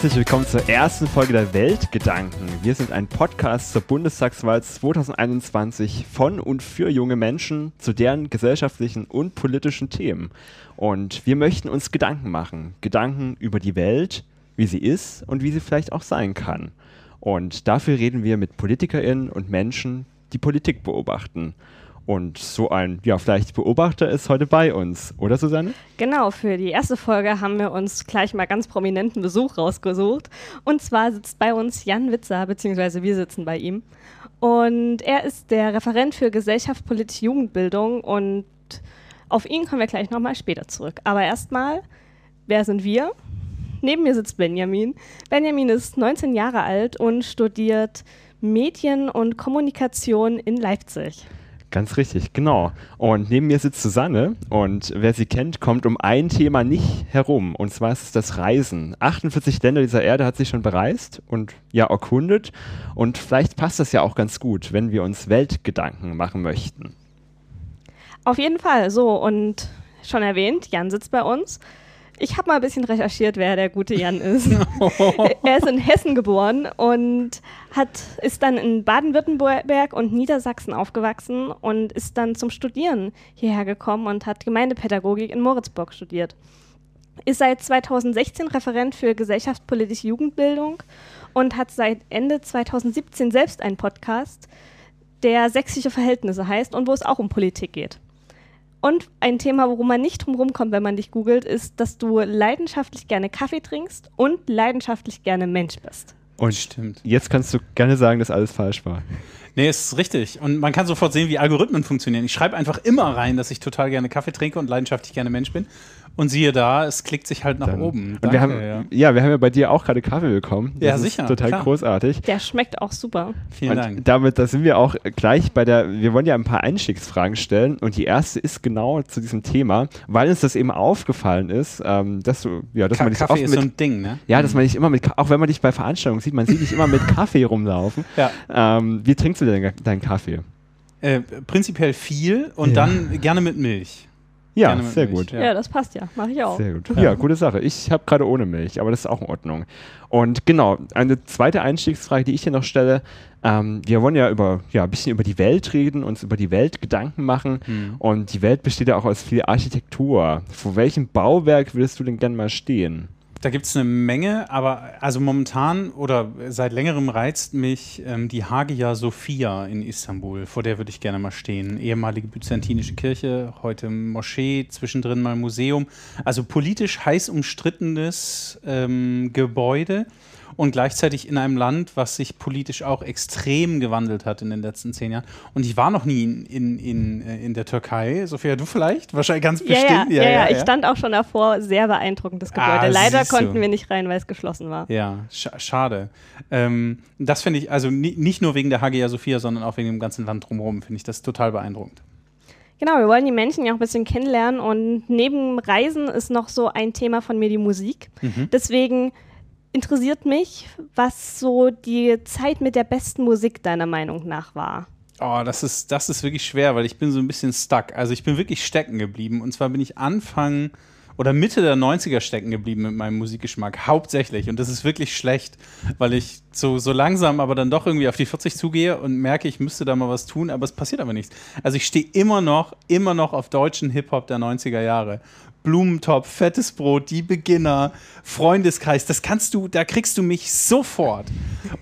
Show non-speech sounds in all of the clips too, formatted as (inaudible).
Herzlich willkommen zur ersten Folge der Weltgedanken. Wir sind ein Podcast zur Bundestagswahl 2021 von und für junge Menschen zu deren gesellschaftlichen und politischen Themen. Und wir möchten uns Gedanken machen. Gedanken über die Welt, wie sie ist und wie sie vielleicht auch sein kann. Und dafür reden wir mit PolitikerInnen und Menschen, die Politik beobachten. Und so ein, ja, vielleicht Beobachter ist heute bei uns, oder Susanne? Genau, für die erste Folge haben wir uns gleich mal ganz prominenten Besuch rausgesucht. Und zwar sitzt bei uns Jan Witzer, beziehungsweise wir sitzen bei ihm. Und er ist der Referent für gesellschaftspolitische Jugendbildung und auf ihn kommen wir gleich nochmal später zurück. Aber erstmal, wer sind wir? Neben mir sitzt Benjamin. Benjamin ist 19 Jahre alt und studiert Medien und Kommunikation in Leipzig. Ganz richtig, genau. Und neben mir sitzt Susanne und wer sie kennt, kommt um ein Thema nicht herum. Und zwar ist es das Reisen. 48 Länder dieser Erde hat sie schon bereist und ja erkundet. Und vielleicht passt das ja auch ganz gut, wenn wir uns Weltgedanken machen möchten. Auf jeden Fall. So, und schon erwähnt, Jan sitzt bei uns. Ich habe mal ein bisschen recherchiert, wer der gute Jan ist. (laughs) (laughs) er ist in Hessen geboren und hat, ist dann in Baden-Württemberg und Niedersachsen aufgewachsen und ist dann zum Studieren hierher gekommen und hat Gemeindepädagogik in Moritzburg studiert. Ist seit 2016 Referent für gesellschaftspolitische Jugendbildung und hat seit Ende 2017 selbst einen Podcast, der Sächsische Verhältnisse heißt und wo es auch um Politik geht. Und ein Thema, worum man nicht drum kommt, wenn man dich googelt, ist, dass du leidenschaftlich gerne Kaffee trinkst und leidenschaftlich gerne Mensch bist. Und stimmt. Jetzt kannst du gerne sagen, dass alles falsch war. Nee, ist richtig. Und man kann sofort sehen, wie Algorithmen funktionieren. Ich schreibe einfach immer rein, dass ich total gerne Kaffee trinke und leidenschaftlich gerne Mensch bin. Und siehe da, es klickt sich halt nach Dann. oben. Danke, wir haben, ja. ja. wir haben ja bei dir auch gerade Kaffee bekommen. Das ja, sicher. total klar. großartig. Der schmeckt auch super. Vielen und Dank. Damit, da sind wir auch gleich bei der, wir wollen ja ein paar Einstiegsfragen stellen und die erste ist genau zu diesem Thema, weil uns das eben aufgefallen ist, ähm, dass du, ja, dass Ka man dich Kaffee ist mit, so ein Ding, ne? Ja, dass man dich immer mit, auch wenn man dich bei Veranstaltungen sieht, man sieht dich immer mit (laughs) Kaffee rumlaufen. Ja. Ähm, wie trinkst du denn deinen Kaffee? Äh, prinzipiell viel und ja. dann gerne mit Milch. Ja, sehr Milch. gut. Ja. ja. das passt ja. Mache ich auch. Sehr gut. Ja, gute Sache. Ich habe gerade ohne Milch, aber das ist auch in Ordnung. Und genau, eine zweite Einstiegsfrage, die ich hier noch stelle. Ähm, wir wollen ja über ja, ein bisschen über die Welt reden, uns über die Welt Gedanken machen. Mhm. Und die Welt besteht ja auch aus viel Architektur. Vor welchem Bauwerk würdest du denn gerne mal stehen? Da gibt es eine Menge, aber also momentan oder seit längerem reizt mich ähm, die Hagia Sophia in Istanbul. Vor der würde ich gerne mal stehen. Ehemalige byzantinische Kirche, heute Moschee, zwischendrin mal Museum. Also politisch heiß umstrittenes ähm, Gebäude und gleichzeitig in einem Land, was sich politisch auch extrem gewandelt hat in den letzten zehn Jahren. Und ich war noch nie in, in, in, äh, in der Türkei. Sophia, du vielleicht? Wahrscheinlich ganz bestimmt. Ja, ja, ja, ja, ich stand auch schon davor. Sehr beeindruckendes Gebäude. Ah, Leider konnten wir nicht rein, weil es geschlossen war. Ja, sch schade. Ähm, das finde ich, also nicht nur wegen der Hagia Sophia, sondern auch wegen dem ganzen Land drumherum, finde ich das total beeindruckend. Genau, wir wollen die Menschen ja auch ein bisschen kennenlernen und neben Reisen ist noch so ein Thema von mir die Musik. Mhm. Deswegen interessiert mich, was so die Zeit mit der besten Musik deiner Meinung nach war. Oh, das ist, das ist wirklich schwer, weil ich bin so ein bisschen stuck. Also ich bin wirklich stecken geblieben. Und zwar bin ich Anfang oder Mitte der 90er stecken geblieben mit meinem Musikgeschmack, hauptsächlich. Und das ist wirklich schlecht, weil ich so, so langsam aber dann doch irgendwie auf die 40 zugehe und merke, ich müsste da mal was tun, aber es passiert aber nichts. Also ich stehe immer noch, immer noch auf deutschen Hip-Hop der 90er Jahre. Blumentopf, fettes Brot, die Beginner, Freundeskreis, das kannst du, da kriegst du mich sofort.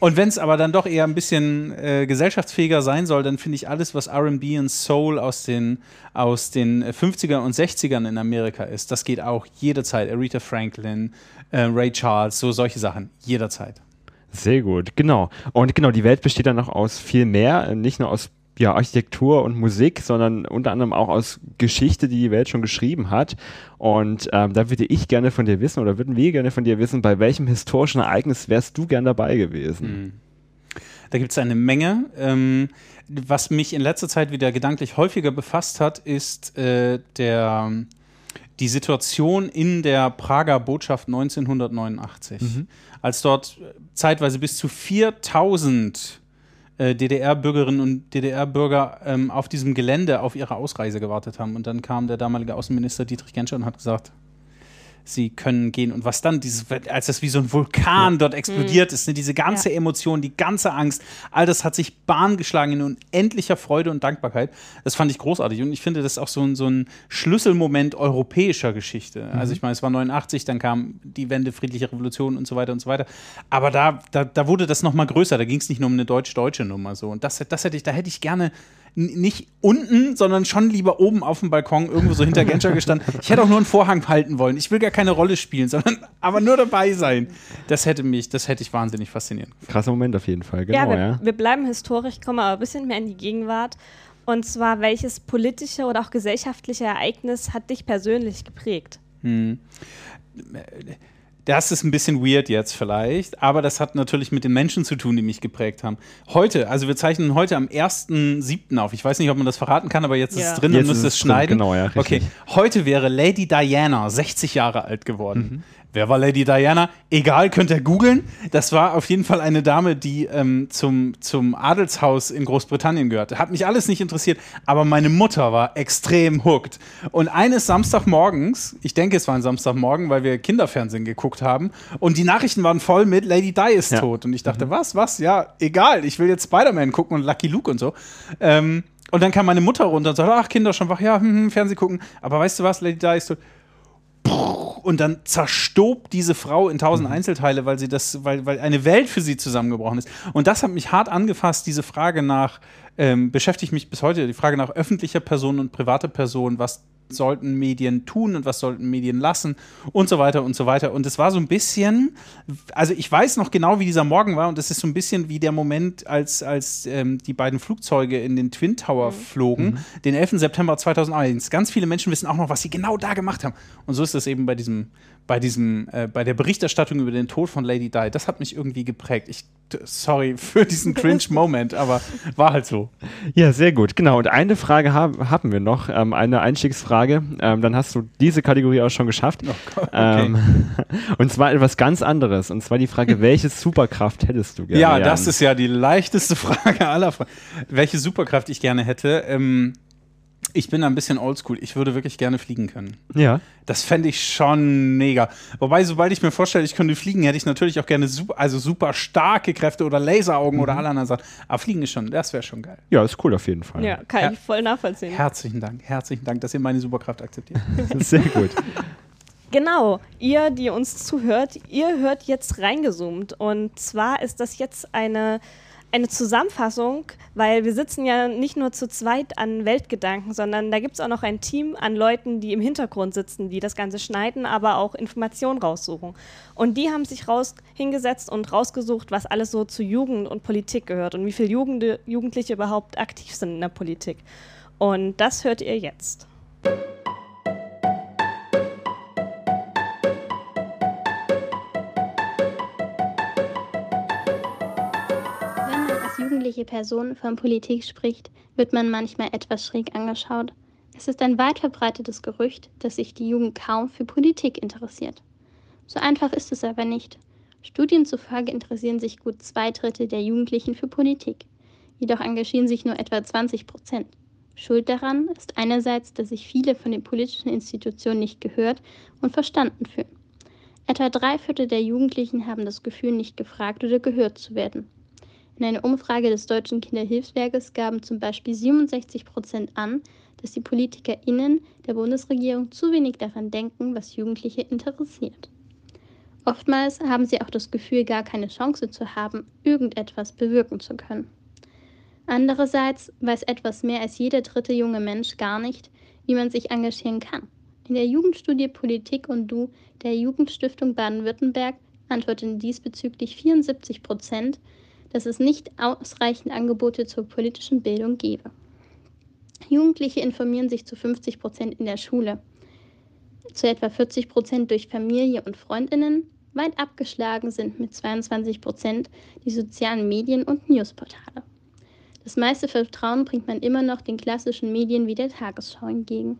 Und wenn es aber dann doch eher ein bisschen äh, gesellschaftsfähiger sein soll, dann finde ich alles, was RB und Soul aus den, aus den 50ern und 60ern in Amerika ist, das geht auch jederzeit. Aretha Franklin, äh, Ray Charles, so solche Sachen, jederzeit. Sehr gut, genau. Und genau, die Welt besteht dann noch aus viel mehr, nicht nur aus ja, Architektur und Musik, sondern unter anderem auch aus Geschichte, die die Welt schon geschrieben hat. Und ähm, da würde ich gerne von dir wissen oder würden wir gerne von dir wissen, bei welchem historischen Ereignis wärst du gern dabei gewesen? Mhm. Da gibt es eine Menge. Ähm, was mich in letzter Zeit wieder gedanklich häufiger befasst hat, ist äh, der, die Situation in der Prager Botschaft 1989, mhm. als dort zeitweise bis zu 4000 äh, DDR-Bürgerinnen und DDR-Bürger ähm, auf diesem Gelände auf ihre Ausreise gewartet haben. Und dann kam der damalige Außenminister Dietrich Genscher und hat gesagt, sie können gehen. Und was dann, dieses, als das wie so ein Vulkan ja. dort explodiert mhm. ist, ne, diese ganze ja. Emotion, die ganze Angst, all das hat sich Bahn geschlagen in unendlicher Freude und Dankbarkeit. Das fand ich großartig. Und ich finde, das ist auch so ein, so ein Schlüsselmoment europäischer Geschichte. Mhm. Also ich meine, es war 89, dann kam die Wende, friedliche Revolution und so weiter und so weiter. Aber da, da, da wurde das noch mal größer. Da ging es nicht nur um eine deutsch-deutsche Nummer so. Und das, das hätte ich, da hätte ich gerne nicht unten, sondern schon lieber oben auf dem Balkon irgendwo so hinter Genscher gestanden. (laughs) Ich hätte auch nur einen Vorhang halten wollen. Ich will gar keine Rolle spielen, sondern (laughs) aber nur dabei sein. Das hätte mich, das hätte ich wahnsinnig faszinieren. Krasser Moment auf jeden Fall, genau. Ja, wir, ja. wir bleiben historisch, kommen aber ein bisschen mehr in die Gegenwart. Und zwar, welches politische oder auch gesellschaftliche Ereignis hat dich persönlich geprägt? Hm das ist ein bisschen weird jetzt vielleicht, aber das hat natürlich mit den Menschen zu tun, die mich geprägt haben. Heute, also wir zeichnen heute am 1.7. auf. Ich weiß nicht, ob man das verraten kann, aber jetzt ja. ist es drin, jetzt dann müsst ihr es schneiden. Genau, ja, richtig. Okay, heute wäre Lady Diana 60 Jahre alt geworden. Mhm. Wer war Lady Diana? Egal, könnt ihr googeln. Das war auf jeden Fall eine Dame, die ähm, zum, zum Adelshaus in Großbritannien gehörte. Hat mich alles nicht interessiert, aber meine Mutter war extrem hooked. Und eines Samstagmorgens, ich denke, es war ein Samstagmorgen, weil wir Kinderfernsehen geguckt haben, und die Nachrichten waren voll mit Lady Di ist ja. tot. Und ich dachte, mhm. was, was? Ja, egal, ich will jetzt Spider-Man gucken und Lucky Luke und so. Ähm, und dann kam meine Mutter runter und sagte, ach, Kinder schon wach, ja, hm, hm, Fernsehen gucken. Aber weißt du was, Lady Di ist tot und dann zerstobt diese Frau in tausend mhm. Einzelteile, weil sie das, weil, weil eine Welt für sie zusammengebrochen ist. Und das hat mich hart angefasst, diese Frage nach, ähm, beschäftigt mich bis heute, die Frage nach öffentlicher Person und privater Person, was sollten Medien tun und was sollten Medien lassen und so weiter und so weiter. Und es war so ein bisschen, also ich weiß noch genau, wie dieser Morgen war und es ist so ein bisschen wie der Moment, als, als ähm, die beiden Flugzeuge in den Twin Tower mhm. flogen, mhm. den 11. September 2001. Ganz viele Menschen wissen auch noch, was sie genau da gemacht haben. Und so ist es eben bei diesem bei diesem, äh, bei der Berichterstattung über den Tod von Lady Di, das hat mich irgendwie geprägt. Ich, sorry für diesen Cringe-Moment, aber war halt so. Ja, sehr gut, genau. Und eine Frage hab, haben wir noch, ähm, eine Einstiegsfrage. Ähm, dann hast du diese Kategorie auch schon geschafft. Oh okay. ähm, (laughs) und zwar etwas ganz anderes. Und zwar die Frage, (laughs) welche Superkraft hättest du gerne? Ja, das ist ja die leichteste (laughs) Frage aller Fragen. Welche Superkraft ich gerne hätte? Ich bin ein bisschen oldschool. Ich würde wirklich gerne fliegen können. Ja. Das fände ich schon mega. Wobei, sobald ich mir vorstelle, ich könnte fliegen, hätte ich natürlich auch gerne super, also super starke Kräfte oder Laseraugen mhm. oder alle anderen Sachen. Aber fliegen ist schon, das wäre schon geil. Ja, ist cool auf jeden Fall. Ja, kann Her ich voll nachvollziehen. Herzlichen Dank, herzlichen Dank, dass ihr meine Superkraft akzeptiert. (laughs) (laughs) Sehr gut. Genau, ihr, die uns zuhört, ihr hört jetzt reingezoomt. Und zwar ist das jetzt eine eine Zusammenfassung, weil wir sitzen ja nicht nur zu zweit an Weltgedanken, sondern da gibt es auch noch ein Team an Leuten, die im Hintergrund sitzen, die das Ganze schneiden, aber auch Informationen raussuchen. Und die haben sich raus hingesetzt und rausgesucht, was alles so zu Jugend und Politik gehört und wie viele Jugend Jugendliche überhaupt aktiv sind in der Politik. Und das hört ihr jetzt. Jugendliche Person von Politik spricht, wird man manchmal etwas schräg angeschaut. Es ist ein weit verbreitetes Gerücht, dass sich die Jugend kaum für Politik interessiert. So einfach ist es aber nicht. Studien zufolge interessieren sich gut zwei Drittel der Jugendlichen für Politik. Jedoch engagieren sich nur etwa 20 Prozent. Schuld daran ist einerseits, dass sich viele von den politischen Institutionen nicht gehört und verstanden fühlen. Etwa drei Viertel der Jugendlichen haben das Gefühl, nicht gefragt oder gehört zu werden. In einer Umfrage des Deutschen Kinderhilfswerkes gaben zum Beispiel 67 Prozent an, dass die PolitikerInnen der Bundesregierung zu wenig daran denken, was Jugendliche interessiert. Oftmals haben sie auch das Gefühl, gar keine Chance zu haben, irgendetwas bewirken zu können. Andererseits weiß etwas mehr als jeder dritte junge Mensch gar nicht, wie man sich engagieren kann. In der Jugendstudie Politik und Du der Jugendstiftung Baden-Württemberg antworten diesbezüglich 74 Prozent, dass es nicht ausreichend Angebote zur politischen Bildung gebe. Jugendliche informieren sich zu 50 Prozent in der Schule, zu etwa 40 Prozent durch Familie und Freundinnen. Weit abgeschlagen sind mit 22 Prozent die sozialen Medien und Newsportale. Das meiste Vertrauen bringt man immer noch den klassischen Medien wie der Tagesschau entgegen.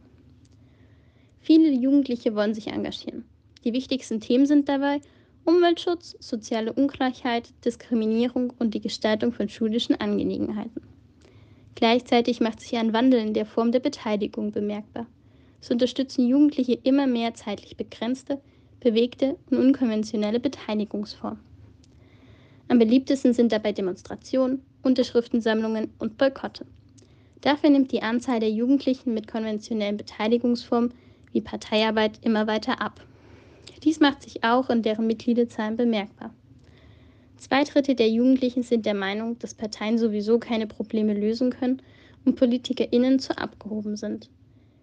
Viele Jugendliche wollen sich engagieren. Die wichtigsten Themen sind dabei Umweltschutz, soziale Ungleichheit, Diskriminierung und die Gestaltung von schulischen Angelegenheiten. Gleichzeitig macht sich ein Wandel in der Form der Beteiligung bemerkbar. so unterstützen Jugendliche immer mehr zeitlich begrenzte, bewegte und unkonventionelle Beteiligungsformen. Am beliebtesten sind dabei Demonstrationen, Unterschriftensammlungen und Boykotte. Dafür nimmt die Anzahl der Jugendlichen mit konventionellen Beteiligungsformen wie Parteiarbeit immer weiter ab. Dies macht sich auch in deren Mitgliederzahlen bemerkbar. Zwei Drittel der Jugendlichen sind der Meinung, dass Parteien sowieso keine Probleme lösen können und PolitikerInnen zu abgehoben sind.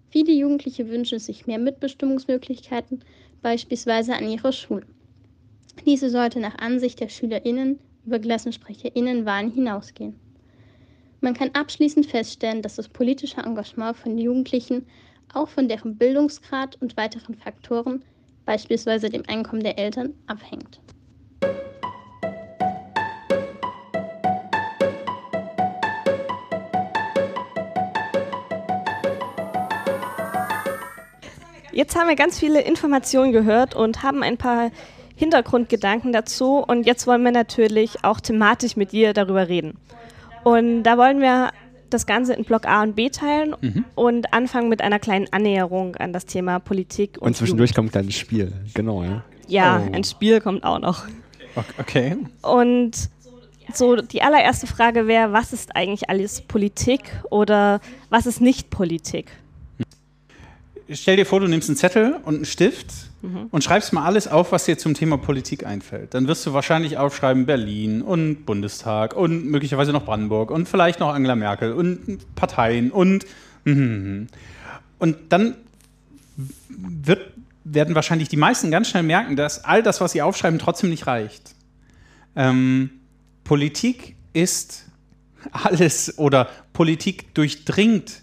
Viele Jugendliche wünschen sich mehr Mitbestimmungsmöglichkeiten, beispielsweise an ihrer Schule. Diese sollte nach Ansicht der SchülerInnen über KlassensprecherInnen-Wahlen hinausgehen. Man kann abschließend feststellen, dass das politische Engagement von Jugendlichen auch von deren Bildungsgrad und weiteren Faktoren, beispielsweise dem Einkommen der Eltern, abhängt. Jetzt haben wir ganz viele Informationen gehört und haben ein paar Hintergrundgedanken dazu. Und jetzt wollen wir natürlich auch thematisch mit dir darüber reden. Und da wollen wir das Ganze in Block A und B teilen mhm. und anfangen mit einer kleinen Annäherung an das Thema Politik. Und, und zwischendurch Jugend. kommt ein kleines Spiel, genau, ja. Ja, oh. ein Spiel kommt auch noch. Okay. Und so die allererste Frage wäre, was ist eigentlich alles Politik oder was ist nicht Politik? Stell dir vor, du nimmst einen Zettel und einen Stift mhm. und schreibst mal alles auf, was dir zum Thema Politik einfällt. Dann wirst du wahrscheinlich aufschreiben Berlin und Bundestag und möglicherweise noch Brandenburg und vielleicht noch Angela Merkel und Parteien und mhm. und dann wird, werden wahrscheinlich die meisten ganz schnell merken, dass all das, was sie aufschreiben, trotzdem nicht reicht. Ähm, Politik ist alles oder Politik durchdringt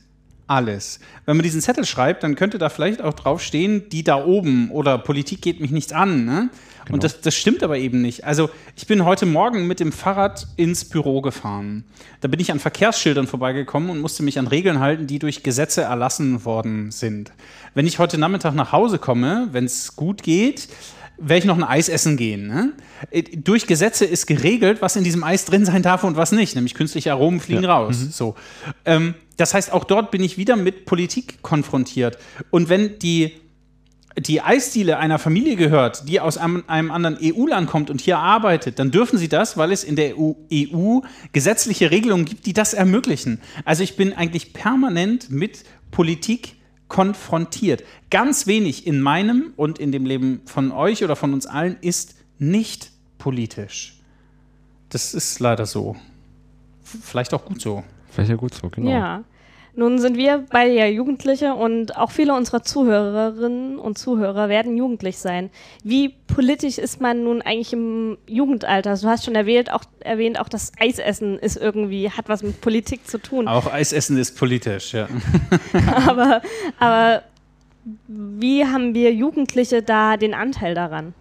alles. Wenn man diesen Zettel schreibt, dann könnte da vielleicht auch drauf stehen, die da oben oder Politik geht mich nichts an. Ne? Genau. Und das, das stimmt aber eben nicht. Also ich bin heute Morgen mit dem Fahrrad ins Büro gefahren. Da bin ich an Verkehrsschildern vorbeigekommen und musste mich an Regeln halten, die durch Gesetze erlassen worden sind. Wenn ich heute Nachmittag nach Hause komme, wenn es gut geht, werde ich noch ein Eis essen gehen. Ne? Äh, durch Gesetze ist geregelt, was in diesem Eis drin sein darf und was nicht. Nämlich künstliche Aromen fliegen ja. raus. Mhm. So. Ähm, das heißt, auch dort bin ich wieder mit Politik konfrontiert. Und wenn die, die Eisdiele einer Familie gehört, die aus einem, einem anderen EU-Land kommt und hier arbeitet, dann dürfen sie das, weil es in der EU, EU gesetzliche Regelungen gibt, die das ermöglichen. Also ich bin eigentlich permanent mit Politik konfrontiert. Ganz wenig in meinem und in dem Leben von euch oder von uns allen ist nicht politisch. Das ist leider so. Vielleicht auch gut so. Vielleicht ja gut so, genau. Ja. Nun sind wir beide ja Jugendliche und auch viele unserer Zuhörerinnen und Zuhörer werden jugendlich sein. Wie politisch ist man nun eigentlich im Jugendalter? Du hast schon erwähnt, auch, erwähnt, auch das Eisessen ist irgendwie, hat was mit Politik zu tun. Auch Eisessen ist politisch, ja. (laughs) aber, aber wie haben wir Jugendliche da den Anteil daran?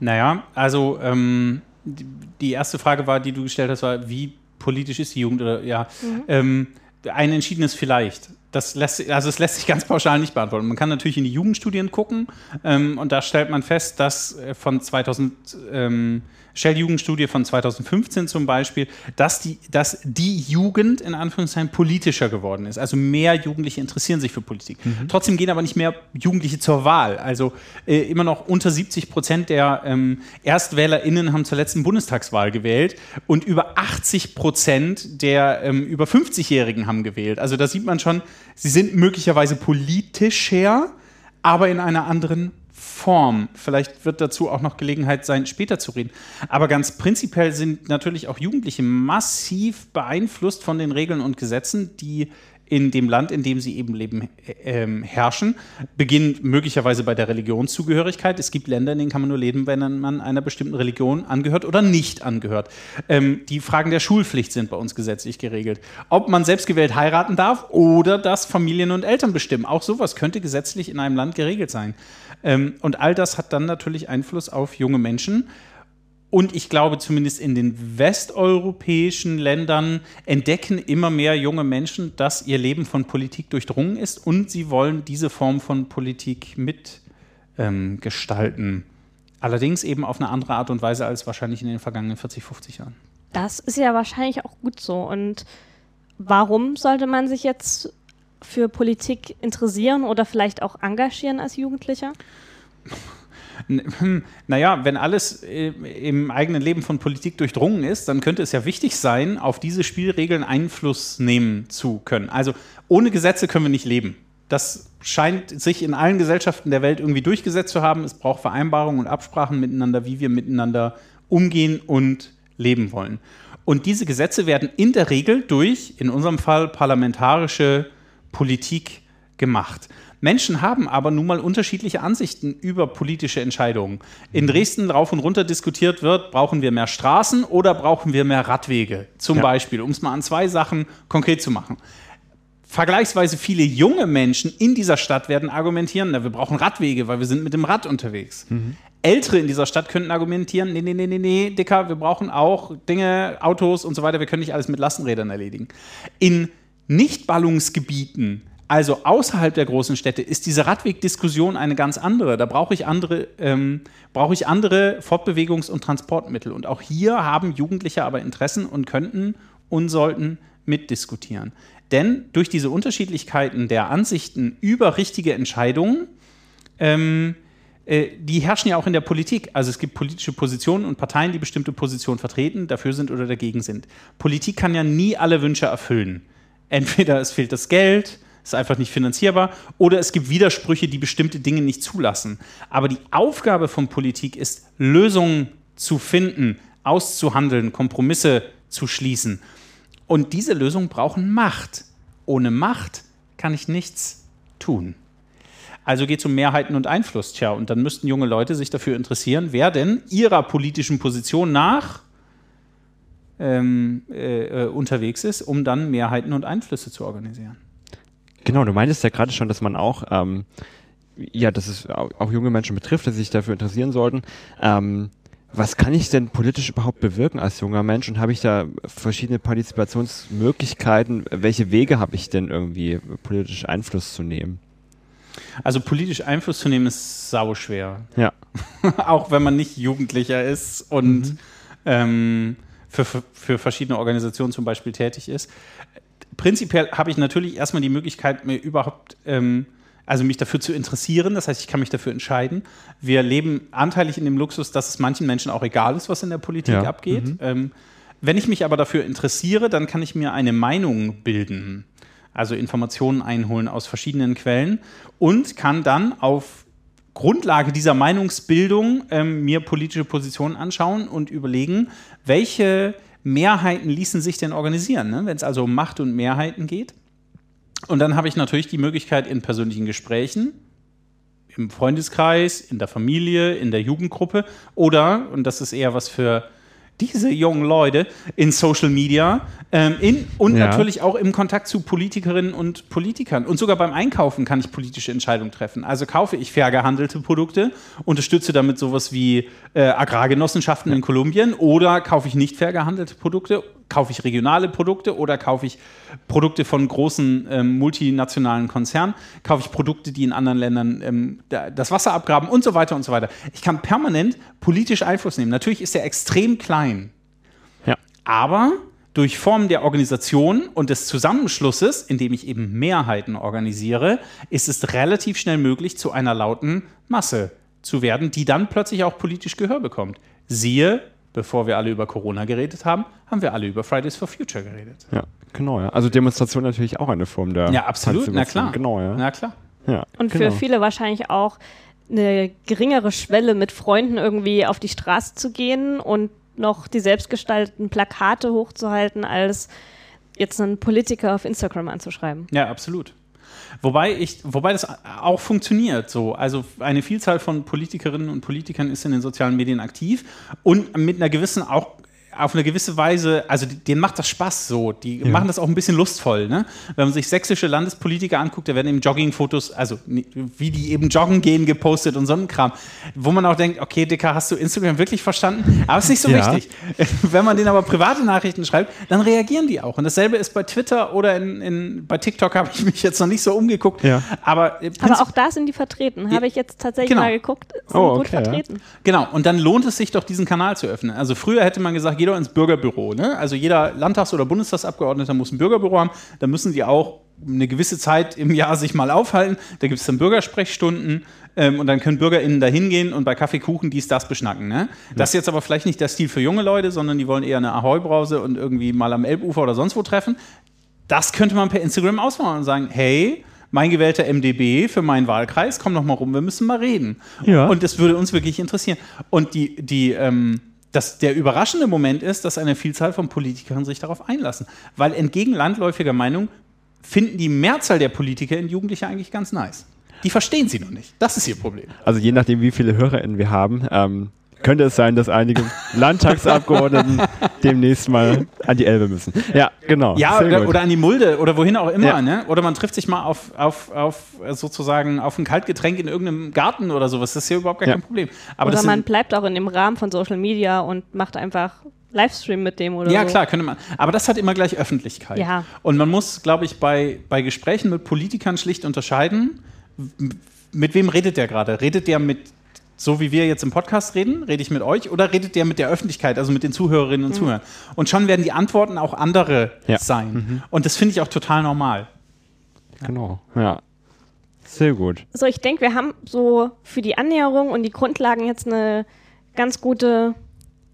Naja, also ähm, die, die, erste Frage war, die du gestellt hast, war, wie politisch ist die Jugend oder ja. Mhm. Ähm, ein entschiedenes Vielleicht. Das lässt, also es lässt sich ganz pauschal nicht beantworten. Man kann natürlich in die Jugendstudien gucken ähm, und da stellt man fest, dass äh, von 2000 ähm, Shell-Jugendstudie von 2015 zum Beispiel, dass die, dass die Jugend in Anführungszeichen politischer geworden ist. Also mehr Jugendliche interessieren sich für Politik. Mhm. Trotzdem gehen aber nicht mehr Jugendliche zur Wahl. Also äh, immer noch unter 70 Prozent der ähm, ErstwählerInnen haben zur letzten Bundestagswahl gewählt und über 80 Prozent der ähm, über 50-Jährigen haben gewählt. Also da sieht man schon, sie sind möglicherweise politischer, aber in einer anderen Form. Vielleicht wird dazu auch noch Gelegenheit sein, später zu reden. Aber ganz prinzipiell sind natürlich auch Jugendliche massiv beeinflusst von den Regeln und Gesetzen, die in dem Land, in dem sie eben leben, äh, herrschen. Beginnt möglicherweise bei der Religionszugehörigkeit. Es gibt Länder, in denen kann man nur leben, wenn man einer bestimmten Religion angehört oder nicht angehört. Ähm, die Fragen der Schulpflicht sind bei uns gesetzlich geregelt. Ob man selbstgewählt heiraten darf oder das Familien und Eltern bestimmen. Auch sowas könnte gesetzlich in einem Land geregelt sein. Ähm, und all das hat dann natürlich Einfluss auf junge Menschen. Und ich glaube, zumindest in den westeuropäischen Ländern entdecken immer mehr junge Menschen, dass ihr Leben von Politik durchdrungen ist und sie wollen diese Form von Politik mitgestalten. Ähm, Allerdings eben auf eine andere Art und Weise als wahrscheinlich in den vergangenen 40, 50 Jahren. Das ist ja wahrscheinlich auch gut so. Und warum sollte man sich jetzt für Politik interessieren oder vielleicht auch engagieren als Jugendlicher? Hm, naja, wenn alles äh, im eigenen Leben von Politik durchdrungen ist, dann könnte es ja wichtig sein, auf diese Spielregeln Einfluss nehmen zu können. Also ohne Gesetze können wir nicht leben. Das scheint sich in allen Gesellschaften der Welt irgendwie durchgesetzt zu haben. Es braucht Vereinbarungen und Absprachen miteinander, wie wir miteinander umgehen und leben wollen. Und diese Gesetze werden in der Regel durch, in unserem Fall, parlamentarische Politik gemacht. Menschen haben aber nun mal unterschiedliche Ansichten über politische Entscheidungen. In Dresden rauf und runter diskutiert wird, brauchen wir mehr Straßen oder brauchen wir mehr Radwege? Zum ja. Beispiel, um es mal an zwei Sachen konkret zu machen. Vergleichsweise viele junge Menschen in dieser Stadt werden argumentieren, na, wir brauchen Radwege, weil wir sind mit dem Rad unterwegs. Mhm. Ältere in dieser Stadt könnten argumentieren, nee, nee, nee, nee, nee, Dicker, wir brauchen auch Dinge, Autos und so weiter, wir können nicht alles mit Lastenrädern erledigen. In Nichtballungsgebieten also außerhalb der großen Städte ist diese Radwegdiskussion eine ganz andere. Da brauche ich andere, ähm, brauche ich andere Fortbewegungs- und Transportmittel. Und auch hier haben Jugendliche aber Interessen und könnten und sollten mitdiskutieren. Denn durch diese Unterschiedlichkeiten der Ansichten über richtige Entscheidungen, ähm, äh, die herrschen ja auch in der Politik. Also es gibt politische Positionen und Parteien, die bestimmte Positionen vertreten, dafür sind oder dagegen sind. Politik kann ja nie alle Wünsche erfüllen. Entweder es fehlt das Geld, ist einfach nicht finanzierbar. Oder es gibt Widersprüche, die bestimmte Dinge nicht zulassen. Aber die Aufgabe von Politik ist, Lösungen zu finden, auszuhandeln, Kompromisse zu schließen. Und diese Lösungen brauchen Macht. Ohne Macht kann ich nichts tun. Also geht es um Mehrheiten und Einfluss. Tja, und dann müssten junge Leute sich dafür interessieren, wer denn ihrer politischen Position nach ähm, äh, äh unterwegs ist, um dann Mehrheiten und Einflüsse zu organisieren. Genau, du meintest ja gerade schon, dass man auch, ähm, ja, dass es auch junge Menschen betrifft, dass sie sich dafür interessieren sollten. Ähm, was kann ich denn politisch überhaupt bewirken als junger Mensch und habe ich da verschiedene Partizipationsmöglichkeiten? Welche Wege habe ich denn irgendwie politisch Einfluss zu nehmen? Also politisch Einfluss zu nehmen ist sau schwer. Ja. (laughs) auch wenn man nicht Jugendlicher ist und mhm. ähm, für, für, für verschiedene Organisationen zum Beispiel tätig ist prinzipiell habe ich natürlich erstmal die Möglichkeit, mir überhaupt, ähm, also mich dafür zu interessieren. Das heißt, ich kann mich dafür entscheiden. Wir leben anteilig in dem Luxus, dass es manchen Menschen auch egal ist, was in der Politik ja. abgeht. Mhm. Ähm, wenn ich mich aber dafür interessiere, dann kann ich mir eine Meinung bilden. Also Informationen einholen aus verschiedenen Quellen und kann dann auf Grundlage dieser Meinungsbildung ähm, mir politische Positionen anschauen und überlegen, welche Mehrheiten ließen sich denn organisieren, ne? wenn es also um Macht und Mehrheiten geht. Und dann habe ich natürlich die Möglichkeit in persönlichen Gesprächen, im Freundeskreis, in der Familie, in der Jugendgruppe oder, und das ist eher was für diese jungen Leute in Social Media ähm, in, und ja. natürlich auch im Kontakt zu Politikerinnen und Politikern. Und sogar beim Einkaufen kann ich politische Entscheidungen treffen. Also kaufe ich fair gehandelte Produkte, unterstütze damit sowas wie äh, Agrargenossenschaften in Kolumbien oder kaufe ich nicht fair gehandelte Produkte kaufe ich regionale Produkte oder kaufe ich Produkte von großen ähm, multinationalen Konzernen, kaufe ich Produkte, die in anderen Ländern ähm, das Wasser abgraben und so weiter und so weiter. Ich kann permanent politisch Einfluss nehmen. Natürlich ist er extrem klein. Ja. Aber durch Formen der Organisation und des Zusammenschlusses, indem ich eben Mehrheiten organisiere, ist es relativ schnell möglich, zu einer lauten Masse zu werden, die dann plötzlich auch politisch Gehör bekommt. Siehe bevor wir alle über Corona geredet haben, haben wir alle über Fridays for Future geredet. Ja, genau, ja. Also Demonstration natürlich auch eine Form der. Ja, absolut, na klar. Genau, ja. Na klar. Ja, Und genau. für viele wahrscheinlich auch eine geringere Schwelle, mit Freunden irgendwie auf die Straße zu gehen und noch die selbstgestalteten Plakate hochzuhalten, als jetzt einen Politiker auf Instagram anzuschreiben. Ja, absolut. Wobei ich, wobei das auch funktioniert so. Also eine Vielzahl von Politikerinnen und Politikern ist in den sozialen Medien aktiv und mit einer gewissen auch auf eine gewisse Weise, also denen macht das Spaß so. Die ja. machen das auch ein bisschen lustvoll. Ne? Wenn man sich sächsische Landespolitiker anguckt, da werden eben Joggingfotos, also wie die eben joggen gehen, gepostet und so ein Kram. Wo man auch denkt, okay, Dicker, hast du Instagram wirklich verstanden? Aber es ist nicht so ja. wichtig. (laughs) Wenn man denen aber private Nachrichten schreibt, dann reagieren die auch. Und dasselbe ist bei Twitter oder in, in bei TikTok habe ich mich jetzt noch nicht so umgeguckt. Ja. Aber, äh, aber auch da sind die vertreten. Habe ich jetzt tatsächlich genau. mal geguckt. Sind oh, okay, gut vertreten. Genau. Und dann lohnt es sich doch, diesen Kanal zu öffnen. Also früher hätte man gesagt, jeder ins Bürgerbüro. Ne? Also jeder Landtags- oder Bundestagsabgeordneter muss ein Bürgerbüro haben. Da müssen die auch eine gewisse Zeit im Jahr sich mal aufhalten. Da gibt es dann Bürgersprechstunden ähm, und dann können BürgerInnen da hingehen und bei Kaffeekuchen dies, das beschnacken. Ne? Das ist jetzt aber vielleicht nicht der Stil für junge Leute, sondern die wollen eher eine Ahoi-Brause und irgendwie mal am Elbufer oder sonst wo treffen. Das könnte man per Instagram ausmachen und sagen, hey, mein gewählter MDB für meinen Wahlkreis, komm doch mal rum, wir müssen mal reden. Ja. Und das würde uns wirklich interessieren. Und die, die, ähm, das, der überraschende Moment ist, dass eine Vielzahl von Politikern sich darauf einlassen. Weil entgegen landläufiger Meinung finden die Mehrzahl der Politiker in Jugendliche eigentlich ganz nice. Die verstehen sie noch nicht. Das ist ihr Problem. Also je nachdem, wie viele HörerInnen wir haben, ähm, könnte es sein, dass einige Landtagsabgeordneten (laughs) demnächst mal an die Elbe müssen. Ja, genau. Ja, oder, oder an die Mulde oder wohin auch immer. Ja. Ne? Oder man trifft sich mal auf, auf, auf äh, sozusagen auf ein Kaltgetränk in irgendeinem Garten oder sowas. Das ist ja überhaupt gar Ja. kein Problem. Aber oder das man bleibt auch in dem Rahmen von Social Media und macht einfach Livestream mit dem oder Ja, so. klar, könnte man. Aber das hat immer gleich Öffentlichkeit. Ja. Und man muss, glaube ich, bei, bei Gesprächen mit Politikern schlicht unterscheiden, mit wem redet der gerade? Redet der mit, so wie wir jetzt im Podcast reden, rede ich mit euch, oder redet der mit der Öffentlichkeit, also mit den Zuhörerinnen und Zuhörern? Und schon werden die Antworten auch andere Ja. sein. Und das finde ich auch total normal. Genau. Ja. Sehr gut. So, ich denke, wir haben so für die Annäherung und die Grundlagen jetzt eine ganz gute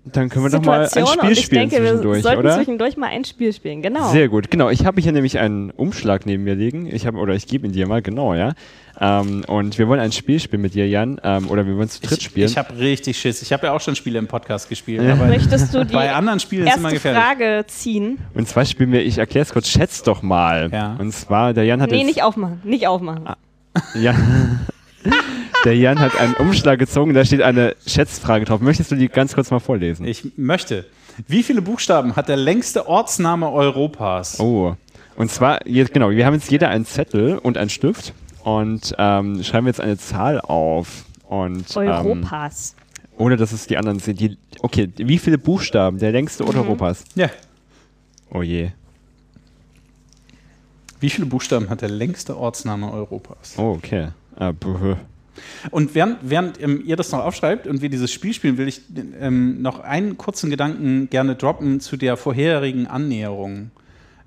Dann können wir doch mal ein Spiel und ich spielen denke, wir zwischendurch, sollten oder? zwischendurch mal ein Spiel spielen, genau. Sehr gut, genau. Ich habe hier nämlich einen Umschlag neben mir liegen. Ich habe oder ich gebe ihn dir mal, genau, ja. Ähm, und wir wollen ein Spiel spielen mit dir, Jan, ähm, oder wir wollen zu dritt Ich, spielen. ich habe richtig Schiss. Ich habe ja auch schon Spiele im Podcast gespielt. Ja. Aber Möchtest du (laughs) die bei anderen Spielen ist es immer erste gefährlich. Frage ziehen? und zwar spielen wir, ich erkläre es kurz, schätz doch mal. Ja. Und zwar, der Jan hat Nee, jetzt, nicht aufmachen, nicht aufmachen. Ah. Ja. (laughs) der Jan hat einen Umschlag gezogen, da steht eine Schätzfrage drauf. Möchtest du die ganz kurz mal vorlesen? Ich möchte. Wie viele Buchstaben hat der längste Ortsname Europas? Oh. Und zwar, jetzt, genau, wir haben jetzt jeder einen Zettel und einen Stift und ähm, schreiben jetzt eine Zahl auf. Und, Ähm, Europas. ohne dass es die anderen sehen. Die, okay, wie viele Buchstaben? Der längste Ort Europas. Ja. Oh je. Wie viele Buchstaben hat der längste Ortsname Europas? Oh, okay. Äh, bäh. Und während, während ähm, ihr das noch aufschreibt und wir dieses Spiel spielen, will ich ähm, noch einen kurzen Gedanken gerne droppen zu der vorherigen Annäherung.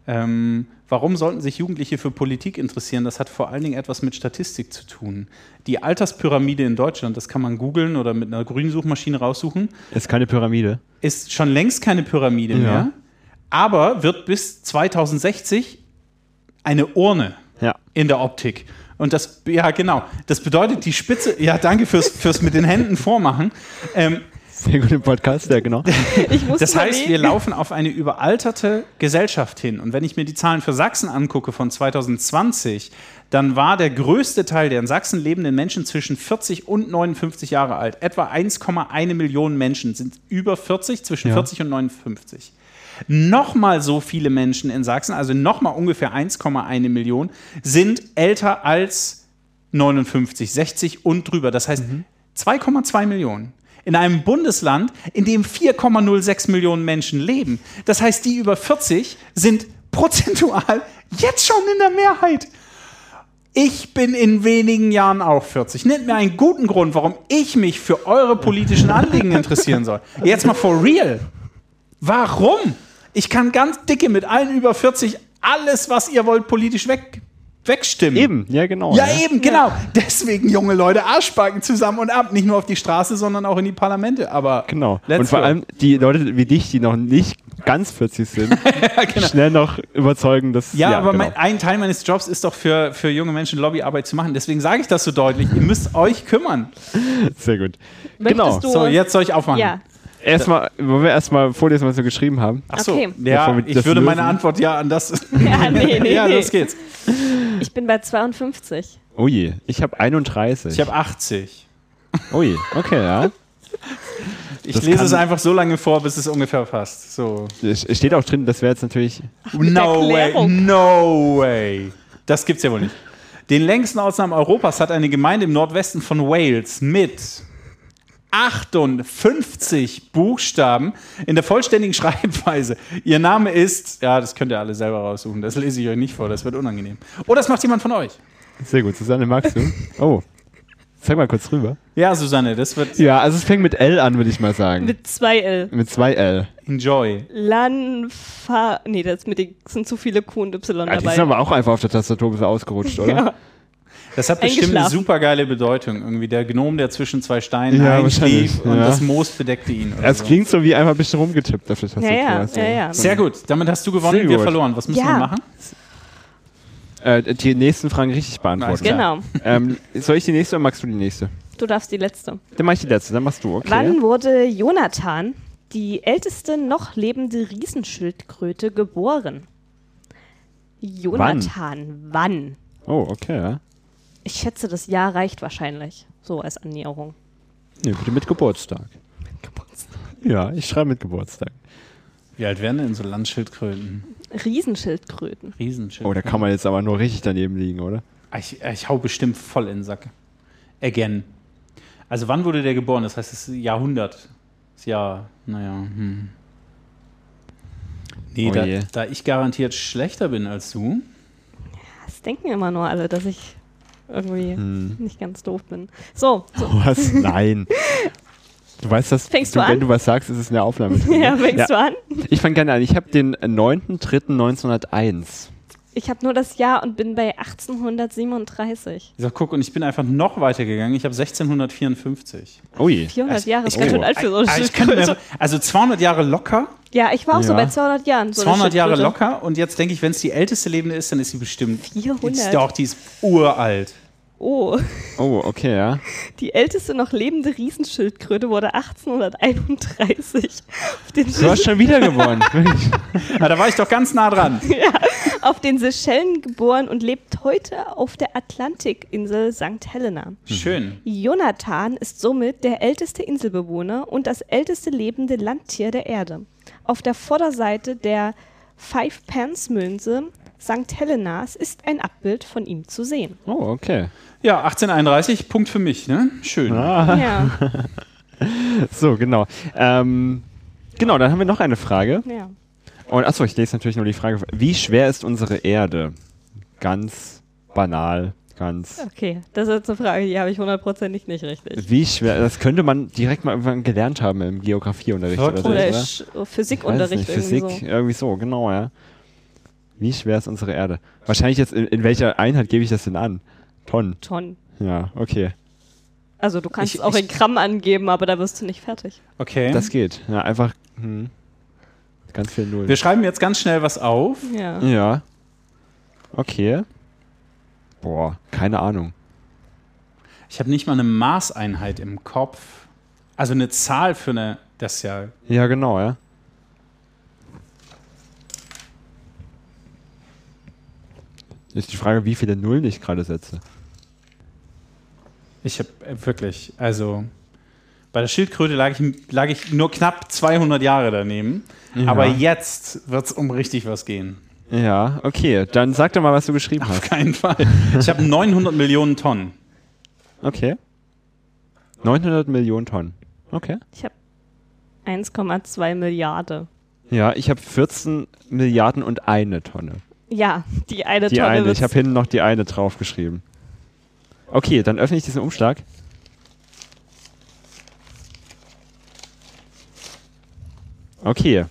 Ähm, warum sollten sich Jugendliche für Politik interessieren? Das hat vor allen Dingen etwas mit Statistik zu tun. Die Alterspyramide in Deutschland, das kann man googeln oder mit einer grünen Suchmaschine raussuchen, Ist keine Pyramide. ist schon längst keine Pyramide Ja. mehr, aber wird bis 2060 eine Urne Ja. in der Optik. Und das, ja, genau. Das bedeutet, die Spitze, ja, danke fürs, fürs mit den Händen vormachen. Ähm, Sehr gut im Podcast, ja, genau. (laughs) Ich muss das heißt, wir laufen auf eine überalterte Gesellschaft hin. Und wenn ich mir die Zahlen für Sachsen angucke von 2020, dann war der größte Teil der in Sachsen lebenden Menschen zwischen 40 und 59 Jahre alt. Etwa 1,1 Millionen Menschen sind über 40, zwischen Ja. 40 und 59. Nochmal so viele Menschen in Sachsen, also nochmal ungefähr 1,1 Millionen, sind älter als 59, 60 und drüber. Das heißt 2,2 Millionen. In einem Bundesland, in dem 4,06 Millionen Menschen leben. Das heißt, die über 40 sind prozentual jetzt schon in der Mehrheit. Ich bin in wenigen Jahren auch 40. Nennt mir einen guten Grund, warum ich mich für eure politischen Anliegen interessieren soll. Jetzt mal for real. Warum? Ich kann ganz dicke mit allen über 40 alles, was ihr wollt, politisch weg, wegstimmen. Eben, ja, genau. Ja, eben, genau. Deswegen, junge Leute, Arschbacken zusammen und ab. Nicht nur auf die Straße, sondern auch in die Parlamente. Aber Genau. let's und vor go. allem die Leute wie dich, die noch nicht ganz 40 sind, (laughs) schnell noch überzeugen, dass. genau. Ja, aber genau. mein, ein Teil meines Jobs ist doch für, für junge Menschen Lobbyarbeit zu machen. Deswegen sage ich das so deutlich. Ihr müsst euch kümmern. Sehr gut. Möchtest genau. du- So, jetzt soll ich aufmachen. Ja, Erstmal, wollen wir erstmal vorlesen, was wir geschrieben haben? Ach so, Okay. ja, ich würde meine. Antwort ja an das. (laughs) Ja, nee, nee, (laughs) ja, los geht's. ich bin bei 52. Oh je, ich habe 31. Ich habe 80. oh je, okay, ja. Ich Das lese es einfach so lange vor, bis es ungefähr passt. So. Es steht auch drin, das wäre jetzt natürlich. No way, no way. Das gibt's ja wohl nicht. Den längsten Ortsnamen Europas hat eine Gemeinde im Nordwesten von Wales mit 58 Buchstaben in der vollständigen (laughs) Schreibweise. Ihr Name ist, ja, das könnt ihr alle selber raussuchen. Das lese ich euch nicht vor, das wird unangenehm. Oder das macht jemand von euch. Sehr gut, Susanne, magst du? (laughs) Oh. Zeig mal kurz rüber. Ja, Susanne, das wird Ja, also es fängt mit L an, würde ich mal sagen. Mit, Mit zwei L. zwei L. Enjoy. Lanfa. Nee, das mit den, sind zu viele Q und Y Ja, die dabei. sind aber auch einfach auf der Tastatur ein bisschen ausgerutscht, oder? Ja. Das hat bestimmt eine super geile Bedeutung. Irgendwie der Gnom, der zwischen zwei Steinen Ja, einschlief und ja. das Moos bedeckte ihn. Oder Es so. klingt so wie einfach ein bisschen rumgetippt auf der Tastatur. Ja, ja, ja, ja. Sehr gut. Damit hast du gewonnen, wir verloren. Was müssen Ja. wir machen? Äh, die nächsten Fragen richtig beantworten. Genau. Ähm, soll ich die nächste oder magst du die nächste? Du darfst die letzte. Dann mach ich die letzte, dann machst du, okay. Wann wurde Jonathan, die älteste noch lebende Riesenschildkröte, geboren? Jonathan, wann? Oh, okay, ja. Ich schätze, das Jahr reicht wahrscheinlich. So als Annäherung. Nee, bitte mit Geburtstag. Ja, ich schreibe mit Geburtstag. Wie alt werden denn so Landschildkröten? Riesenschildkröten. Riesenschildkröten. Oh, da kann man jetzt aber nur richtig daneben liegen, oder? Ich, ich hau bestimmt voll in den Sack. Again. Also wann wurde der geboren? Das heißt, das ist Jahrhundert. Das Jahr, naja. Hm. Nee, Oh da, da ich garantiert schlechter bin als du. Das denken immer nur alle, dass ich irgendwie Hm. nicht ganz doof bin. So, so (laughs) Was? Nein. Du weißt das, Fängst du, du wenn an? du was sagst, ist es eine (laughs) Aufnahme. ja, fängst du an? Ich fange gerne an. Ich habe den 9.3.1901. Ich habe nur das Jahr und bin bei 1837. Ich sag, guck, und ich bin einfach noch weiter gegangen. Ich habe 1654. Ui. 400 Jahre ist ich ganz kann- schön alt für so eine Ah, ich mir, (laughs) also 200 Jahre locker. Ja, ich war auch so Ja. bei 200 Jahren. So eine 200 Jahre locker. Und jetzt denke ich, wenn es die älteste lebende ist, dann ist sie bestimmt. 400. Ist doch, die ist uralt. Oh, Oh, okay, ja. die älteste noch lebende Riesenschildkröte wurde 1831 auf den, Du hast schon wieder (laughs) gewonnen. Wirklich. Ah, da war ich doch ganz nah dran. auf den Seychellen geboren und lebt heute auf der Atlantikinsel St. Helena. Schön. Jonathan ist somit der älteste Inselbewohner und das älteste lebende Landtier der Erde. Auf der Vorderseite der Five Pence Münze St. Helenas ist ein Abbild von ihm zu sehen. Oh, okay. Ja, 1831, Punkt für mich, ne? Schön. Ja, (laughs) So, genau. Ähm, genau, dann haben wir noch eine Frage. ja. Und achso, ich lese natürlich nur die Frage. Wie schwer ist unsere Erde? Ganz banal, ganz. Okay, das ist jetzt eine Frage, die habe ich hundertprozentig nicht richtig. Wie schwer? Das könnte man direkt mal irgendwann gelernt haben im Geografieunterricht oder so. Oder oder? Weiß Physikunterricht nicht, Physik, irgendwie so. irgendwie so, genau, ja. Wie schwer ist unsere Erde? Wahrscheinlich jetzt, in, in welcher Einheit gebe ich das denn an? Tonnen. Tonnen. Ja, okay. Also du kannst Ich- es auch ich- in Gramm angeben, aber da wirst du nicht fertig. Okay. Das geht. Ja, einfach hm, ganz viel Null. Wir schreiben jetzt ganz schnell was auf. Ja. Ja. Okay. Boah, keine Ahnung. Ich habe nicht mal eine Maßeinheit im Kopf. Also eine Zahl für eine. Das ist ja. Ja, genau, ja. Ist die Frage, wie viele Nullen ich gerade setze. Ich habe wirklich. Also. Bei der Schildkröte lag ich, lag ich nur knapp 200 Jahre daneben. Ja. Aber jetzt wird es um richtig was gehen. Ja, okay. Dann sag doch mal, was du geschrieben Auf hast. keinen Fall. Ich habe 900 Millionen Tonnen. Okay. 900 Millionen Tonnen. Okay. Ich habe 1,2 Milliarden. Ja, ich habe 14 Milliarden und eine Tonne. Ja, die eine Die Tonne. eine. Ich habe hinten noch die eine draufgeschrieben. Okay, dann öffne ich diesen Umschlag. Okay.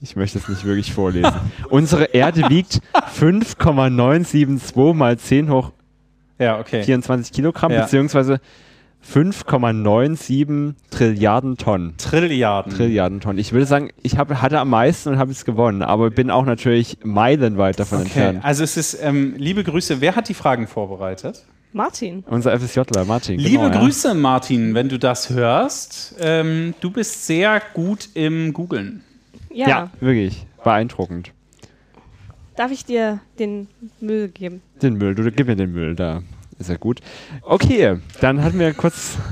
Ich möchte es nicht wirklich vorlesen. (laughs) Unsere Erde wiegt 5,972 mal 10 hoch Ja, okay. 24 Kilogramm, Ja. beziehungsweise 5,97 Trilliarden Tonnen. Trilliarden. Trilliarden Tonnen. Ich würde sagen, ich hab, hatte am meisten und habe es gewonnen, aber bin auch natürlich meilenweit davon Okay, entfernt. also es ist, ähm, liebe Grüße, wer hat die Fragen vorbereitet? Martin. Unser FSJler, Martin. Liebe genau, Grüße, Martin, wenn du das hörst. Ähm, du bist sehr gut im Googlen. Ja. Ja. ja, wirklich. Beeindruckend. Darf ich dir den Müll geben? Den Müll, du gib mir den Müll, da ist er gut. Okay, dann hatten wir kurz. (laughs)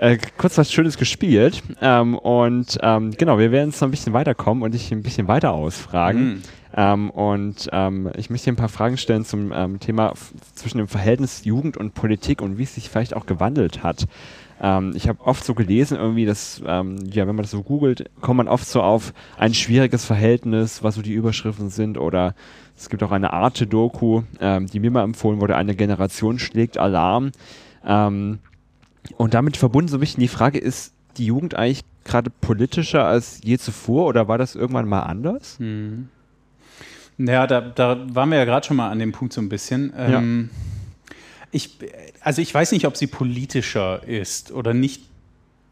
Äh, kurz was Schönes gespielt ähm, und ähm, genau, wir werden jetzt noch ein bisschen weiterkommen und dich ein bisschen weiter ausfragen. Mhm. Ähm, und ähm, ich möchte dir ein paar Fragen stellen zum ähm, Thema zwischen dem Verhältnis Jugend und Politik und wie es sich vielleicht auch gewandelt hat. Ähm, ich habe oft so gelesen, irgendwie, dass, ähm, ja, wenn man das so googelt, kommt man oft so auf ein schwieriges Verhältnis, was so die Überschriften sind oder Es gibt auch eine Arte-Doku, ähm, die mir mal empfohlen wurde, eine Generation schlägt Alarm. Ähm, und damit verbunden so ein bisschen die Frage, ist die Jugend eigentlich gerade politischer als je zuvor oder war das irgendwann mal anders? Hm. Naja, da, da waren wir ja gerade schon mal an dem Punkt so ein bisschen. Ähm, ja. ich, also ich weiß nicht, ob sie politischer ist oder nicht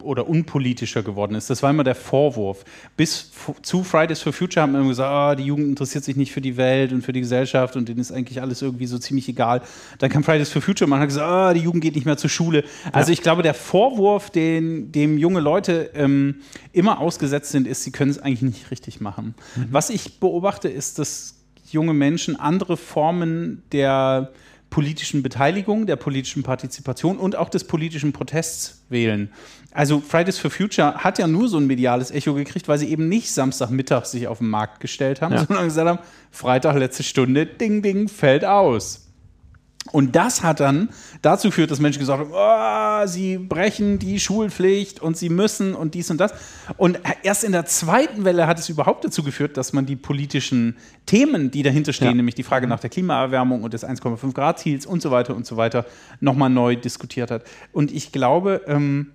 oder unpolitischer geworden ist. Das war immer der Vorwurf. Bis zu Fridays for Future haben wir immer gesagt, oh, die Jugend interessiert sich nicht für die Welt und für die Gesellschaft und denen ist eigentlich alles irgendwie so ziemlich egal. Dann kam Fridays for Future und man hat gesagt, oh, die Jugend geht nicht mehr zur Schule. Also ja. ich glaube, der Vorwurf, den dem junge Leute ähm, immer ausgesetzt sind, ist, sie können es eigentlich nicht richtig machen. Mhm. Was ich beobachte, ist, dass junge Menschen andere Formen der politischen Beteiligung, der politischen Partizipation und auch des politischen Protests wählen. Also Fridays for Future hat ja nur so ein mediales Echo gekriegt, weil sie eben nicht Samstagmittag sich auf den Markt gestellt haben, ja. sondern gesagt haben, Freitag letzte Stunde, ding, ding, fällt aus. Und das hat dann dazu geführt, dass Menschen gesagt haben, oh, sie brechen die Schulpflicht und sie müssen und dies und das. Und erst in der zweiten Welle hat es überhaupt dazu geführt, dass man die politischen Themen, die dahinter stehen, ja. nämlich die Frage nach der Klimaerwärmung und des 1,5 Grad Ziels und so weiter und so weiter, nochmal neu diskutiert hat. Und ich glaube, ähm,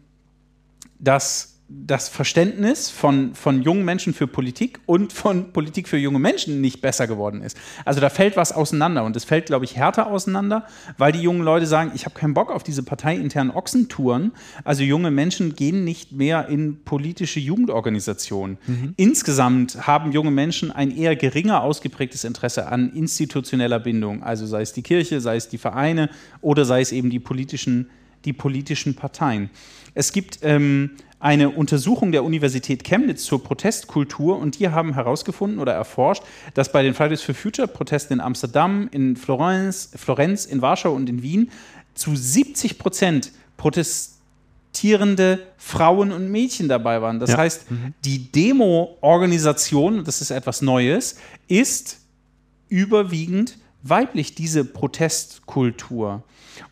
dass das Verständnis von, von jungen Menschen für Politik und von Politik für junge Menschen nicht besser geworden ist. Also da fällt was auseinander und es fällt, glaube ich, härter auseinander, weil die jungen Leute sagen, ich habe keinen Bock auf diese parteiinternen Ochsentouren. Also junge Menschen gehen nicht mehr in politische Jugendorganisationen. Mhm. Insgesamt haben junge Menschen ein eher geringer ausgeprägtes Interesse an institutioneller Bindung, also sei es die Kirche, sei es die Vereine oder sei es eben die politischen, die politischen Parteien. Es gibt ähm, eine Untersuchung der Universität Chemnitz zur Protestkultur und die haben herausgefunden oder erforscht, dass bei den Fridays for Future Protesten in Amsterdam, in Florenz, Florenz, in Warschau und in Wien zu 70 Prozent protestierende Frauen und Mädchen dabei waren. Das ja. heißt, mhm. die Demo-Organisation, das ist etwas Neues, ist überwiegend weiblich, diese Protestkultur.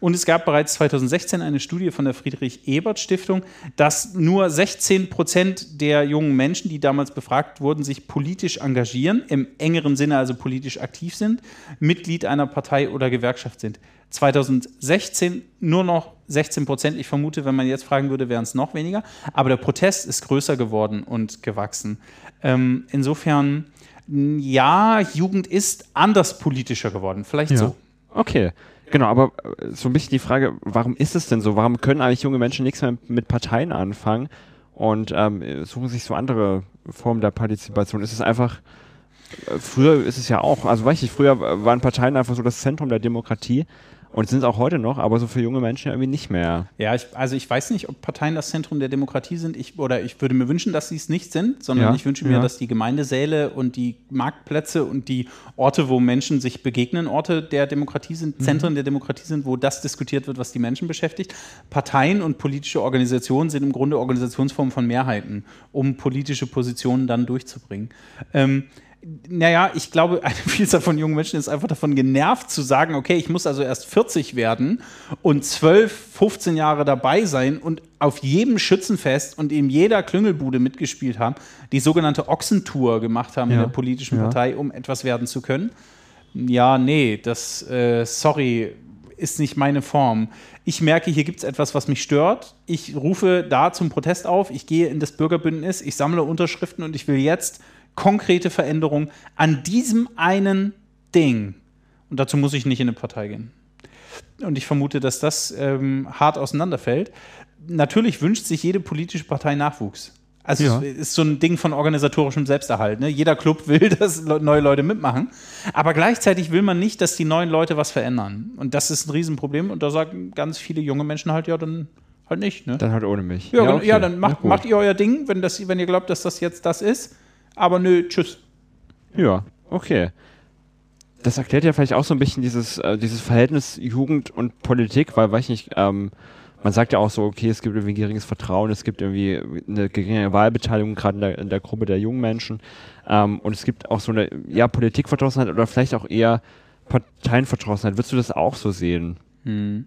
Und es gab bereits 2016 eine Studie von der Friedrich-Ebert-Stiftung, dass nur 16 Prozent der jungen Menschen, die damals befragt wurden, sich politisch engagieren, im engeren Sinne also politisch aktiv sind, Mitglied einer Partei oder Gewerkschaft sind. 2016 nur noch 16 Prozent. Ich vermute, wenn man jetzt fragen würde, wären es noch weniger. Aber der Protest ist größer geworden und gewachsen. Ähm, insofern, ja, Jugend ist anders politischer geworden. Vielleicht ja. so. Okay. Genau, aber äh, so ein bisschen die Frage, warum ist es denn so? Warum können eigentlich junge Menschen nichts mehr mit Parteien anfangen und ähm, suchen sich so andere Formen der Partizipation? Ist es einfach, äh, früher ist es ja auch, also weiß ich, früher waren Parteien einfach so das Zentrum der Demokratie und sind es auch heute noch, aber so für junge Menschen irgendwie nicht mehr. Ja, ich, also ich weiß nicht, ob Parteien das Zentrum der Demokratie sind. Ich, oder ich würde mir wünschen, dass sie es nicht sind, sondern ja, ich wünsche mir, ja. dass die Gemeindesäle und die Marktplätze und die Orte, wo Menschen sich begegnen, Orte der Demokratie sind, mhm. Zentren der Demokratie sind, wo das diskutiert wird, was die Menschen beschäftigt. Parteien und politische Organisationen sind im Grunde Organisationsformen von Mehrheiten, um politische Positionen dann durchzubringen. Ähm, naja, ich glaube, eine (laughs) Vielzahl von jungen Menschen ist einfach davon genervt zu sagen, okay, ich muss also erst 40 werden und 12, 15 Jahre dabei sein und auf jedem Schützenfest und in jeder Klüngelbude mitgespielt haben, die sogenannte Ochsentour gemacht haben ja. in der politischen ja. Partei, um etwas werden zu können. Ja, nee, das, äh, sorry, ist nicht meine Form. Ich merke, hier gibt es etwas, was mich stört. Ich rufe da zum Protest auf, ich gehe in das Bürgerbündnis, ich sammle Unterschriften und ich will jetzt konkrete Veränderung an diesem einen Ding. Und dazu muss ich nicht in eine Partei gehen. Und ich vermute, dass das ähm, hart auseinanderfällt. Natürlich wünscht sich jede politische Partei Nachwuchs. Also ja. es ist so ein Ding von organisatorischem Selbsterhalt. Ne? Jeder Club (laughs) will, dass neue Leute mitmachen. Aber gleichzeitig will man nicht, dass die neuen Leute was verändern. Und das ist ein Riesenproblem. Und da sagen ganz viele junge Menschen halt, ja, dann halt nicht. Ne? Dann halt ohne mich. Ja, ja, okay. ja dann macht, macht ihr euer Ding, wenn, das, wenn ihr glaubt, dass das jetzt das ist aber nö, tschüss. Ja, okay. Das erklärt ja vielleicht auch so ein bisschen dieses, äh, dieses Verhältnis Jugend und Politik, weil, weiß ich nicht, ähm, man sagt ja auch so, okay, es gibt irgendwie geringes Vertrauen, es gibt irgendwie eine geringe Wahlbeteiligung, gerade in der, in der Gruppe der jungen Menschen. Ähm, und es gibt auch so eine, ja, Politikverdrossenheit oder vielleicht auch eher Parteienverdrossenheit. Würdest du das auch so sehen? Hm.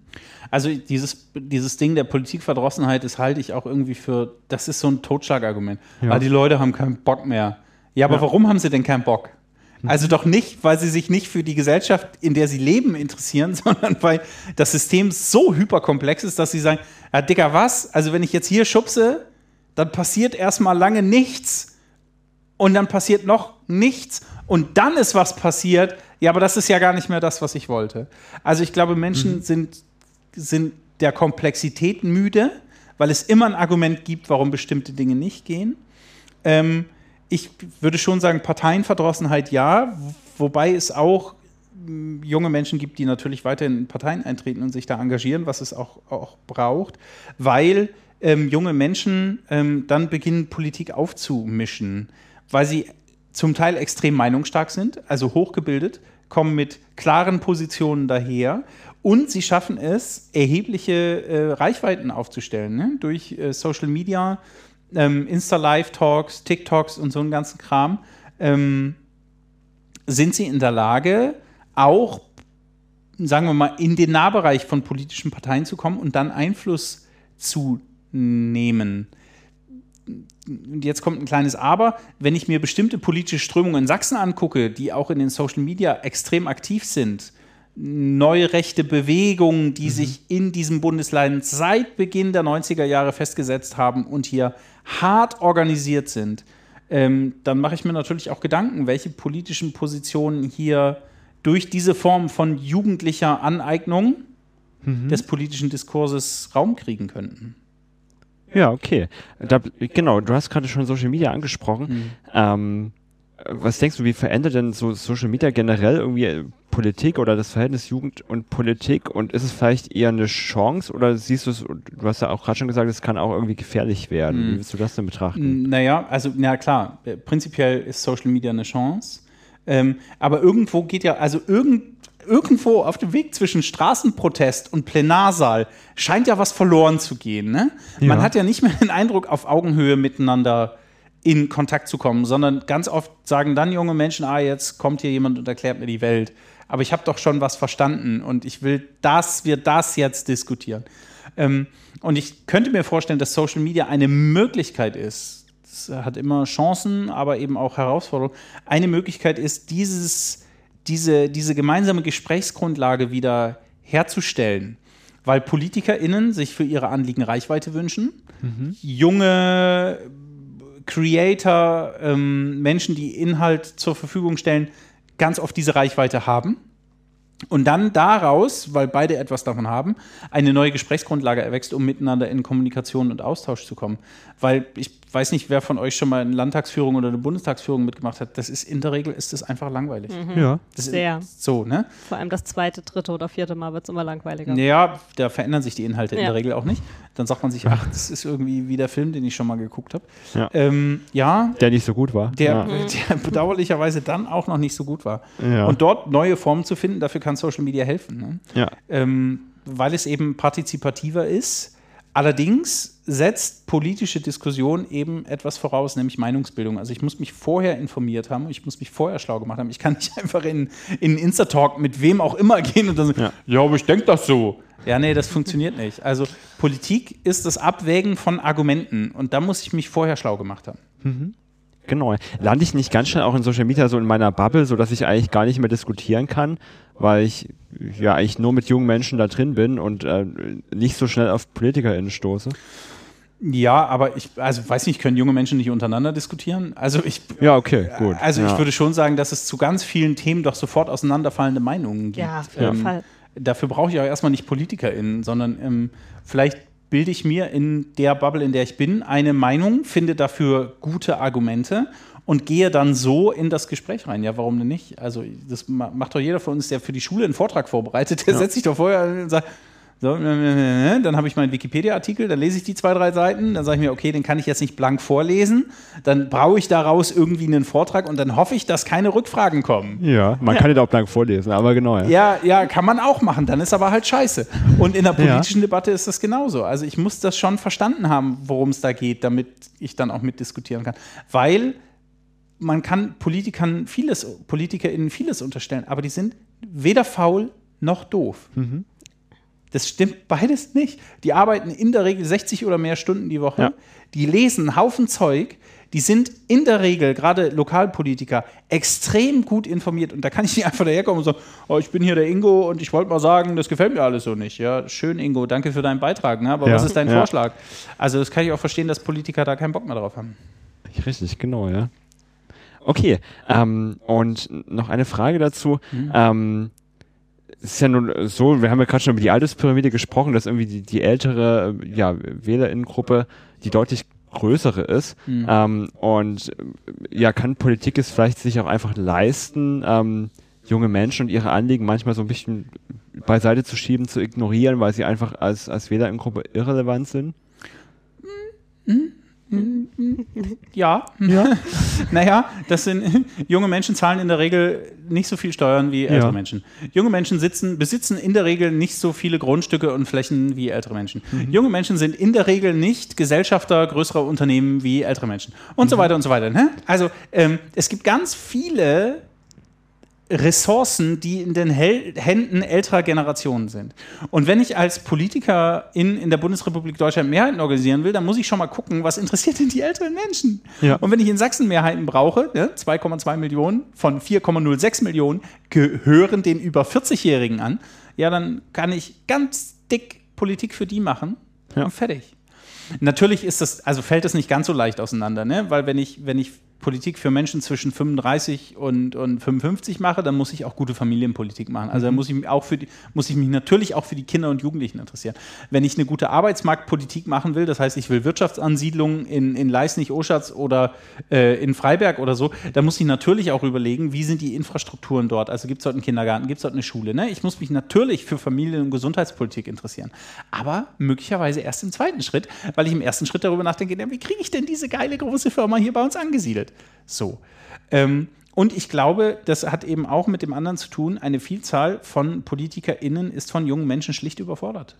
Also dieses, dieses Ding der Politikverdrossenheit ist halte ich auch irgendwie für, das ist so ein Totschlagargument. Ja. Weil die Leute haben keinen Bock mehr. Ja, aber ja. warum haben sie denn keinen Bock? Also doch nicht, weil sie sich nicht für die Gesellschaft, in der sie leben, interessieren, (laughs) sondern weil das System so hyperkomplex ist, dass sie sagen, ja, Dicker, was? Also wenn ich jetzt hier schubse, dann passiert erstmal lange nichts und dann passiert noch nichts und dann ist was passiert. Ja, aber das ist ja gar nicht mehr das, was ich wollte. Also ich glaube, Menschen mhm. sind, sind der Komplexität müde, weil es immer ein Argument gibt, warum bestimmte Dinge nicht gehen. Ähm, ich würde schon sagen, Parteienverdrossenheit ja, wobei es auch hm, junge Menschen gibt, die natürlich weiterhin in Parteien eintreten und sich da engagieren, was es auch, auch braucht, weil ähm, junge Menschen ähm, dann beginnen, Politik aufzumischen, weil sie zum Teil extrem meinungsstark sind, also hochgebildet, kommen mit klaren Positionen daher und sie schaffen es, erhebliche äh, Reichweiten aufzustellen ne? durch äh, Social Media, ähm, Insta-Live-Talks, TikToks und so einen ganzen Kram, ähm, sind sie in der Lage, auch, sagen wir mal, in den Nahbereich von politischen Parteien zu kommen und dann Einfluss zu nehmen. Und jetzt kommt ein kleines Aber. Wenn ich mir bestimmte politische Strömungen in Sachsen angucke, die auch in den Social Media extrem aktiv sind, neue rechte Bewegungen, die mhm. sich in diesem Bundesland seit Beginn der 90er Jahre festgesetzt haben und hier hart organisiert sind, ähm, dann mache ich mir natürlich auch Gedanken, welche politischen Positionen hier durch diese Form von jugendlicher Aneignung mhm. des politischen Diskurses Raum kriegen könnten. Ja, okay. Da, genau, du hast gerade schon Social Media angesprochen. Mhm. Ähm, was denkst du, wie verändert denn so Social Media generell irgendwie äh, Politik oder das Verhältnis Jugend und Politik? Und ist es vielleicht eher eine Chance oder siehst du es, du hast ja auch gerade schon gesagt, es kann auch irgendwie gefährlich werden. Mhm. Wie willst du das denn betrachten? Naja, also, na klar, äh, prinzipiell ist Social Media eine Chance. Ähm, aber irgendwo geht ja, also irgend, irgendwo auf dem Weg zwischen Straßenprotest und Plenarsaal scheint ja was verloren zu gehen. Ne? Ja. Man hat ja nicht mehr den Eindruck, auf Augenhöhe miteinander in Kontakt zu kommen, sondern ganz oft sagen dann junge Menschen, ah, jetzt kommt hier jemand und erklärt mir die Welt. Aber ich habe doch schon was verstanden und ich will, dass wir das jetzt diskutieren. Ähm, und ich könnte mir vorstellen, dass Social Media eine Möglichkeit ist. Es hat immer Chancen, aber eben auch Herausforderungen. Eine Möglichkeit ist, dieses, diese, diese gemeinsame Gesprächsgrundlage wieder herzustellen weil PolitikerInnen sich für ihre Anliegen Reichweite wünschen. Mhm. Junge Creator, ähm, Menschen, die Inhalt zur Verfügung stellen, ganz oft diese Reichweite haben. Und dann daraus, weil beide etwas davon haben, eine neue Gesprächsgrundlage erwächst, um miteinander in Kommunikation und Austausch zu kommen. Weil ich weiß nicht, wer von euch schon mal eine Landtagsführung oder eine Bundestagsführung mitgemacht hat. Das ist in der Regel ist das einfach langweilig. Mhm. Ja. Das Sehr. so, ne? Vor allem das zweite, dritte oder vierte Mal wird es immer langweiliger. Ja, da verändern sich die Inhalte ja. in der Regel auch nicht. Dann sagt man sich, ach, das ist irgendwie wie der Film, den ich schon mal geguckt habe. Ja. Ähm, ja. Der nicht so gut war. Der, ja. der bedauerlicherweise dann auch noch nicht so gut war. Und dort neue Formen zu finden, dafür kann Social Media helfen. Ne? Ja. Ähm, weil es eben partizipativer ist Allerdings setzt politische Diskussion eben etwas voraus, nämlich Meinungsbildung. Also ich muss mich vorher informiert haben, ich muss mich vorher schlau gemacht haben. Ich kann nicht (laughs) einfach in, in Insta-Talk mit wem auch immer gehen und dann sagen, ja, ja aber ich denke das so. Ja, nee, das funktioniert nicht. Also Politik ist das Abwägen von Argumenten und da muss ich mich vorher schlau gemacht haben. Mhm. Genau. Lande ich nicht ganz schnell auch in Social Media so in meiner Bubble, sodass ich eigentlich gar nicht mehr diskutieren kann, weil ich ja eigentlich nur mit jungen Menschen da drin bin und äh, nicht so schnell auf PolitikerInnen stoße? Ja, aber ich, also weiß nicht, können junge Menschen nicht untereinander diskutieren? Also ich. Ja, okay, gut. Also ja. ich würde schon sagen, dass es zu ganz vielen Themen doch sofort auseinanderfallende Meinungen gibt. Ja, auf jeden ähm, Fall. Dafür brauche ich auch erstmal nicht PolitikerInnen, sondern ähm, vielleicht bilde ich mir in der Bubble, in der ich bin, eine Meinung, finde dafür gute Argumente und gehe dann so in das Gespräch rein. Ja, warum denn nicht? Also, das macht doch jeder von uns, der für die Schule einen Vortrag vorbereitet, der ja. setzt sich doch vorher und sagt, so, dann habe ich meinen Wikipedia-Artikel, dann lese ich die zwei, drei Seiten, dann sage ich mir, okay, den kann ich jetzt nicht blank vorlesen, dann brauche ich daraus irgendwie einen Vortrag und dann hoffe ich, dass keine Rückfragen kommen. Ja, man ja. kann den auch blank vorlesen, aber genau. Ja. ja, ja, kann man auch machen, dann ist aber halt scheiße. Und in der politischen ja. Debatte ist das genauso. Also ich muss das schon verstanden haben, worum es da geht, damit ich dann auch mitdiskutieren kann. Weil man kann Politikern vieles, PolitikerInnen vieles unterstellen, aber die sind weder faul noch doof. Mhm. Das stimmt beides nicht. Die arbeiten in der Regel 60 oder mehr Stunden die Woche. Ja. Die lesen einen Haufen Zeug. die sind in der Regel, gerade Lokalpolitiker, extrem gut informiert. Und da kann ich nicht einfach daherkommen und sagen, oh, ich bin hier der Ingo und ich wollte mal sagen, das gefällt mir alles so nicht. Ja, schön, Ingo, danke für deinen Beitrag. Ne? Aber Ja. was ist dein Ja. Vorschlag? Also das kann ich auch verstehen, dass Politiker da keinen Bock mehr drauf haben. Richtig, genau, ja. Okay, ähm, und noch eine Frage dazu. Ähm, es ist ja nun so, wir haben ja gerade schon über die Alterspyramide gesprochen, dass irgendwie die, die ältere ja, Wählerinnengruppe die deutlich größere ist. Ähm, und ja, kann Politik es vielleicht sich auch einfach leisten, ähm, junge Menschen und ihre Anliegen manchmal so ein bisschen beiseite zu schieben, zu ignorieren, weil sie einfach als, als Wählerinnengruppe irrelevant sind? Ja. ja. (laughs) naja, das sind (laughs) junge Menschen zahlen in der Regel nicht so viel Steuern wie ältere Ja. Menschen. Junge Menschen sitzen, besitzen in der Regel nicht so viele Grundstücke und Flächen wie ältere Menschen. Junge Menschen sind in der Regel nicht Gesellschafter größerer Unternehmen wie ältere Menschen. Und so weiter und so weiter. Ne? Also ähm, es gibt ganz viele Ressourcen, die in den Hel Händen älterer Generationen sind. Und wenn ich als Politiker in, in der Bundesrepublik Deutschland Mehrheiten organisieren will, dann muss ich schon mal gucken, was interessiert denn die älteren Menschen? Ja. Und wenn ich in Sachsen Mehrheiten brauche, ne, 2,2 Millionen von 4,06 Millionen gehören den über 40-Jährigen an, ja, dann kann ich ganz dick Politik für die machen Ja. und fertig. Natürlich ist das, also fällt das nicht ganz so leicht auseinander, ne? Weil wenn ich, wenn ich Politik für Menschen zwischen 35 und, und 55 mache, dann muss ich auch gute Familienpolitik machen. Also da muss ich mich auch für die, muss ich mich natürlich auch für die Kinder und Jugendlichen interessieren. Wenn ich eine gute Arbeitsmarktpolitik machen will, das heißt, ich will Wirtschaftsansiedlungen in, in Leisnig, Oschatz oder äh, in Freiberg oder so, dann muss ich natürlich auch überlegen, wie sind die Infrastrukturen dort? Also gibt es dort einen Kindergarten, gibt es dort eine Schule? Ne? Ich muss mich natürlich für Familien- und Gesundheitspolitik interessieren. Aber möglicherweise erst im zweiten Schritt, weil ich im ersten Schritt darüber nachdenke, ja, wie kriege ich denn diese geile große Firma hier bei uns angesiedelt? So. Ähm, und ich glaube, das hat eben auch mit dem anderen zu tun, eine Vielzahl von PolitikerInnen ist von jungen Menschen schlicht überfordert.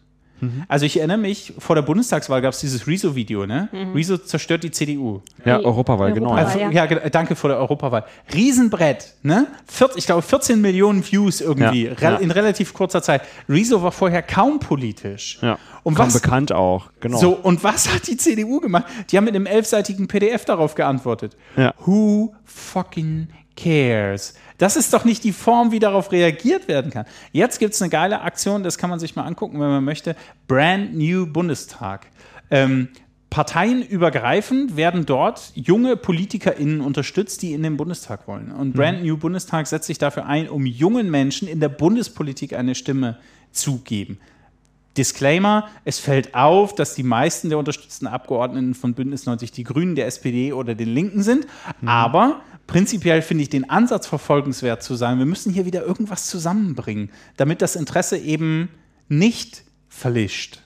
Also ich erinnere mich, vor der Bundestagswahl gab es dieses Rezo-Video, ne? Rezo zerstört die CDU. Ja, Die Europawahl, genau. Europawahl. Also, ja. ja, danke vor der Europawahl. Riesenbrett, ne? 40, ich glaube 14 Millionen Views irgendwie Ja, re ja. in relativ kurzer Zeit. Rezo war vorher kaum politisch. Ja. Und Kaum was, bekannt auch, genau. so, und was hat die CDU gemacht? Die haben mit einem elfseitigen PDF darauf geantwortet. Ja. Who fucking cares? Das ist doch nicht die Form, wie darauf reagiert werden kann. Jetzt gibt es eine geile Aktion, das kann man sich mal angucken, wenn man möchte. Brand New Bundestag. Ähm, parteienübergreifend werden dort junge PolitikerInnen unterstützt, die in den Bundestag wollen. Und Brand New Bundestag setzt sich dafür ein, um jungen Menschen in der Bundespolitik eine Stimme zu geben. Disclaimer, es fällt auf, dass die meisten der unterstützten Abgeordneten von Bündnis 90 die Grünen, der SPD oder den Linken sind. Aber prinzipiell finde ich den Ansatz verfolgenswert zu sagen, wir müssen hier wieder irgendwas zusammenbringen, damit das Interesse eben nicht verlischt.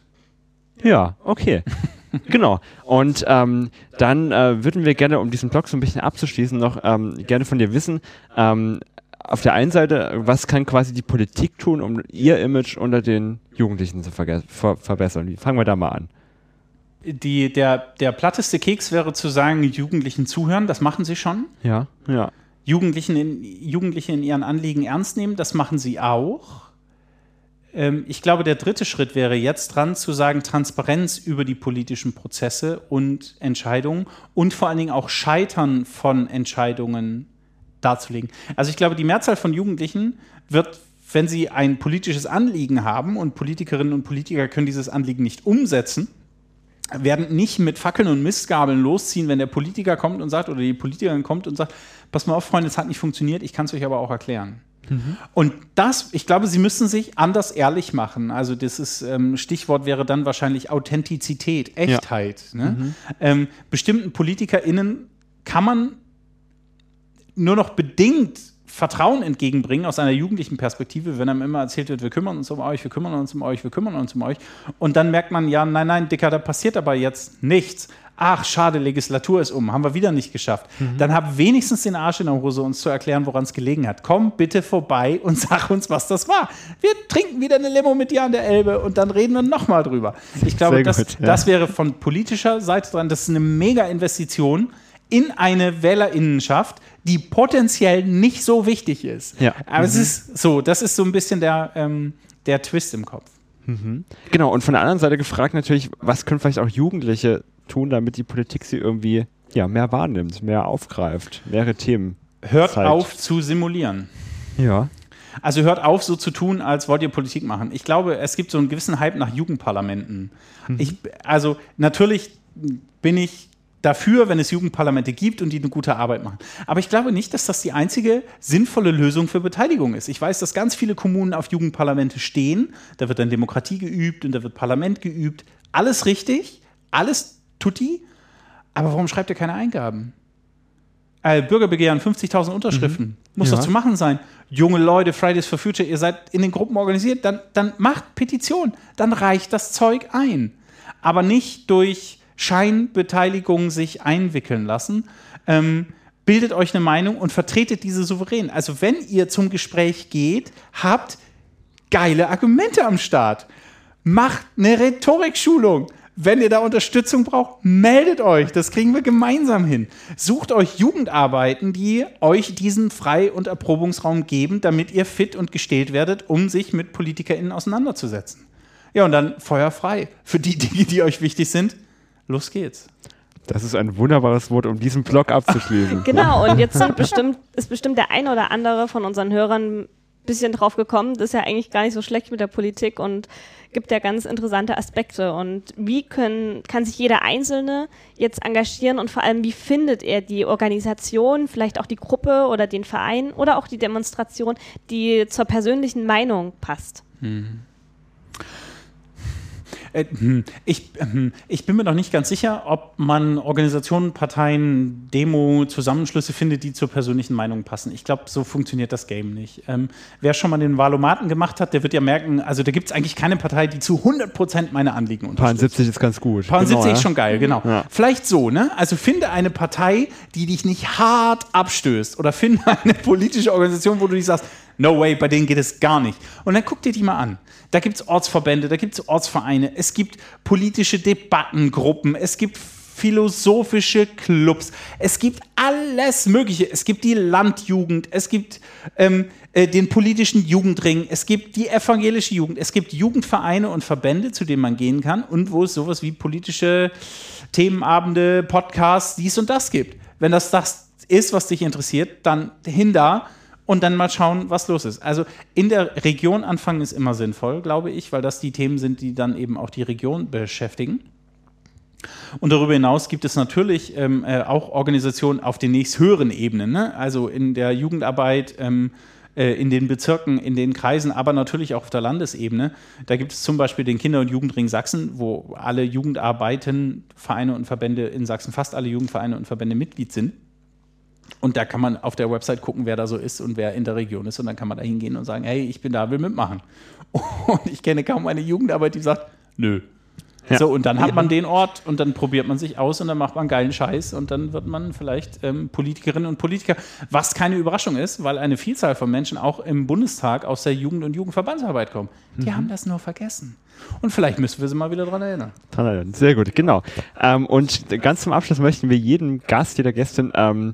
Ja, okay. (laughs) genau. Und ähm, dann äh, würden wir gerne, um diesen Blog so ein bisschen abzuschließen, noch ähm, gerne von dir wissen, ähm, auf der einen Seite, was kann quasi die Politik tun, um ihr Image unter den Jugendlichen zu ver verbessern? Wie- Fangen wir da mal an. Die, der, der platteste Keks wäre zu sagen, Jugendlichen zuhören, das machen sie schon. Ja, ja. Jugendlichen in, Jugendliche in ihren Anliegen ernst nehmen, das machen sie auch. Ähm, ich glaube, der dritte Schritt wäre jetzt dran zu sagen, Transparenz über die politischen Prozesse und Entscheidungen und vor allen Dingen auch Scheitern von Entscheidungen darzulegen. Also ich glaube, die Mehrzahl von Jugendlichen wird, wenn sie ein politisches Anliegen haben und Politikerinnen und Politiker können dieses Anliegen nicht umsetzen, werden nicht mit Fackeln und Mistgabeln losziehen, wenn der Politiker kommt und sagt, oder die Politikerin kommt und sagt, pass mal auf, Freunde, es hat nicht funktioniert, ich kann es euch aber auch erklären. Und das, ich glaube, sie müssen sich anders ehrlich machen. Also das ist, ähm, Stichwort wäre dann wahrscheinlich Authentizität, Echtheit. Ne? Ähm, bestimmten PolitikerInnen kann man nur noch bedingt Vertrauen entgegenbringen aus einer jugendlichen Perspektive, wenn einem immer erzählt wird, wir kümmern uns um euch, wir kümmern uns um euch, wir kümmern uns um euch. Und dann merkt man, ja, nein, nein, Dicker, da passiert aber jetzt nichts. Ach, schade, Legislatur ist um, haben wir wieder nicht geschafft. Dann hab wenigstens den Arsch in der Hose, uns zu erklären, woran es gelegen hat. Komm bitte vorbei und (laughs) sag uns, was das war. Wir trinken wieder eine Limo mit dir an der Elbe und dann reden wir nochmal drüber. Ich glaube, Sehr das, gut, ja. das wäre von politischer Seite dran, das ist eine mega Investition in eine Wählerinnenschaft, die potenziell nicht so wichtig ist. Ja. Aber es ist so, das ist so ein bisschen der, ähm, der Twist im Kopf. Genau, und von der anderen Seite gefragt natürlich, was können vielleicht auch Jugendliche tun, damit die Politik sie irgendwie ja, mehr wahrnimmt, mehr aufgreift, mehrere Themen. Hört zeigt. auf zu simulieren. Ja. Also hört auf, so zu tun, als wollt ihr Politik machen. Ich glaube, es gibt so einen gewissen Hype nach Jugendparlamenten. Ich, also natürlich bin ich dafür, wenn es Jugendparlamente gibt und die eine gute Arbeit machen. Aber ich glaube nicht, dass das die einzige sinnvolle Lösung für Beteiligung ist. Ich weiß, dass ganz viele Kommunen auf Jugendparlamente stehen. Da wird dann Demokratie geübt und da wird Parlament geübt. Alles richtig, alles tutti. Aber warum schreibt ihr keine Eingaben? Äh, Bürgerbegehren, 50.000 Unterschriften. Muss Ja. doch zu machen sein. Junge Leute, Fridays for Future, ihr seid in den Gruppen organisiert, dann, dann macht Petition. Dann reicht das Zeug ein. Aber nicht durch Scheinbeteiligung sich einwickeln lassen. Ähm, bildet euch eine Meinung und vertretet diese souverän. Also wenn ihr zum Gespräch geht, habt geile Argumente am Start. Macht eine Rhetorikschulung. Wenn ihr da Unterstützung braucht, meldet euch. Das kriegen wir gemeinsam hin. Sucht euch Jugendarbeiten, die euch diesen Frei- und Erprobungsraum geben, damit ihr fit und gestählt werdet, um sich mit PolitikerInnen auseinanderzusetzen. Ja, und dann Feuer frei. Für die Dinge, die euch wichtig sind, los geht's. Das ist ein wunderbares Wort, um diesen Blog abzuschließen. (laughs) Genau, und jetzt sind (laughs) bestimmt, ist bestimmt der ein oder andere von unseren Hörern ein bisschen drauf gekommen, das ist ja eigentlich gar nicht so schlecht mit der Politik und gibt ja ganz interessante Aspekte. Und wie können, kann sich jeder Einzelne jetzt engagieren und vor allem, wie findet er die Organisation, vielleicht auch die Gruppe oder den Verein oder auch die Demonstration, die zur persönlichen Meinung passt? Äh, hm, Ich, hm, ich bin mir noch nicht ganz sicher, ob man Organisationen, Parteien, Demo, Zusammenschlüsse findet, die zur persönlichen Meinung passen. Ich glaube, so funktioniert das Game nicht. Ähm, wer schon mal den Valomaten gemacht hat, der wird ja merken, also da gibt es eigentlich keine Partei, die zu 100% meine Anliegen unterstützt. 70 ist ganz gut. Paar Genau, 70 ist schon geil, genau. Ja. Vielleicht so, ne? Also finde eine Partei, die dich nicht hart abstößt oder finde eine politische Organisation, wo du dich sagst, no way, bei denen geht es gar nicht. Und dann guck dir die mal an. Da gibt es Ortsverbände, da gibt es Ortsvereine, es gibt politische Debattengruppen, es gibt philosophische Clubs, es gibt alles Mögliche. Es gibt die Landjugend, es gibt ähm, äh, den politischen Jugendring, es gibt die evangelische Jugend, es gibt Jugendvereine und Verbände, zu denen man gehen kann und wo es sowas wie politische Themenabende, Podcasts, dies und das gibt. Wenn das das ist, was dich interessiert, dann hin da und dann mal schauen, was los ist. Also in der Region anfangen ist immer sinnvoll, glaube ich, weil das die Themen sind, die dann eben auch die Region beschäftigen. Und darüber hinaus gibt es natürlich ähm, äh, auch Organisationen auf den nächsthöheren Ebenen, ne? also in der Jugendarbeit, ähm, äh, in den Bezirken, in den Kreisen, aber natürlich auch auf der Landesebene. Da gibt es zum Beispiel den Kinder- und Jugendring Sachsen, wo alle Jugendarbeiten, Vereine und Verbände in Sachsen, fast alle Jugendvereine und Verbände Mitglied sind. Und da kann man auf der Website gucken, wer da so ist und wer in der Region ist. Und dann kann man da hingehen und sagen, hey, ich bin da, will mitmachen. Und ich kenne kaum eine Jugendarbeit, die sagt, nö. Ja. So, und dann hat man den Ort und dann probiert man sich aus und dann macht man geilen Scheiß und dann wird man vielleicht ähm, Politikerinnen und Politiker, was keine Überraschung ist, weil eine Vielzahl von Menschen auch im Bundestag aus der Jugend- und Jugendverbandsarbeit kommen. Die haben das nur vergessen. Und vielleicht müssen wir sie mal wieder dran erinnern. Dran erinnern. Sehr gut, genau. Ähm, und ganz zum Abschluss möchten wir jedem Gast, jeder Gästin ähm,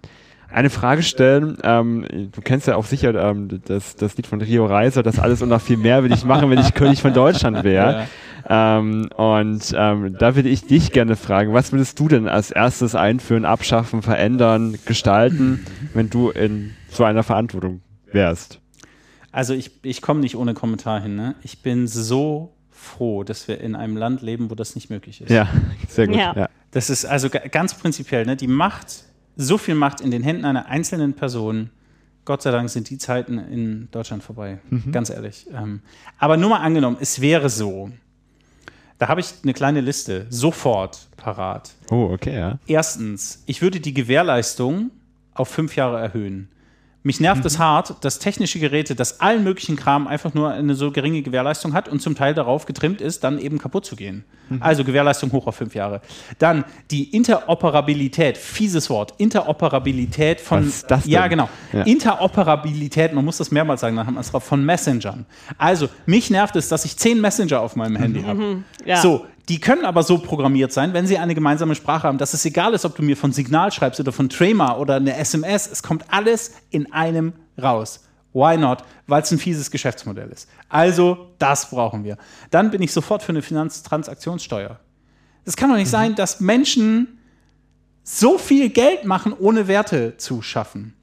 eine Frage stellen. Ähm, du kennst ja auch sicher ähm, das, das Lied von Rio Reiser, das alles und noch viel mehr will ich machen, wenn ich König von Deutschland wäre. Ähm, und ähm, da würde ich dich gerne fragen, was würdest du denn als erstes einführen, abschaffen, verändern, gestalten, wenn du in so einer Verantwortung wärst? Also ich, ich komme nicht ohne Kommentar hin. Ne? Ich bin so froh, dass wir in einem Land leben, wo das nicht möglich ist. Ja, sehr gut. Ja. Ja. Das ist also ga- ganz prinzipiell, ne? die Macht, so viel Macht in den Händen einer einzelnen Person. Gott sei Dank sind die Zeiten in Deutschland vorbei, ganz ehrlich. Ähm, aber nur mal angenommen, es wäre so. Da habe ich eine kleine Liste, sofort parat. Oh, okay, ja. Erstens, ich würde die Gewährleistung auf fünf Jahre erhöhen. Mich nervt es hart, dass technische Geräte, das allen möglichen Kram einfach nur eine so geringe Gewährleistung hat und zum Teil darauf getrimmt ist, dann eben kaputt zu gehen. Also Gewährleistung hoch auf fünf Jahre. Dann die Interoperabilität, fieses Wort, Interoperabilität von. Was ist das denn? Ja, genau. Ja. Interoperabilität, man muss das mehrmals sagen, dann hat man es drauf, von Messengern. Also, mich nervt es, dass ich zehn Messenger auf meinem Handy habe. ja. So, die können aber so programmiert sein, wenn sie eine gemeinsame Sprache haben, dass es egal ist, ob du mir von Signal schreibst oder von Trema oder eine SMS, es kommt alles in einem raus. Why not? Weil es ein fieses Geschäftsmodell ist. Also, das brauchen wir. Dann bin ich sofort für eine Finanztransaktionssteuer. Es kann doch nicht sein, dass Menschen so viel Geld machen, ohne Werte zu schaffen.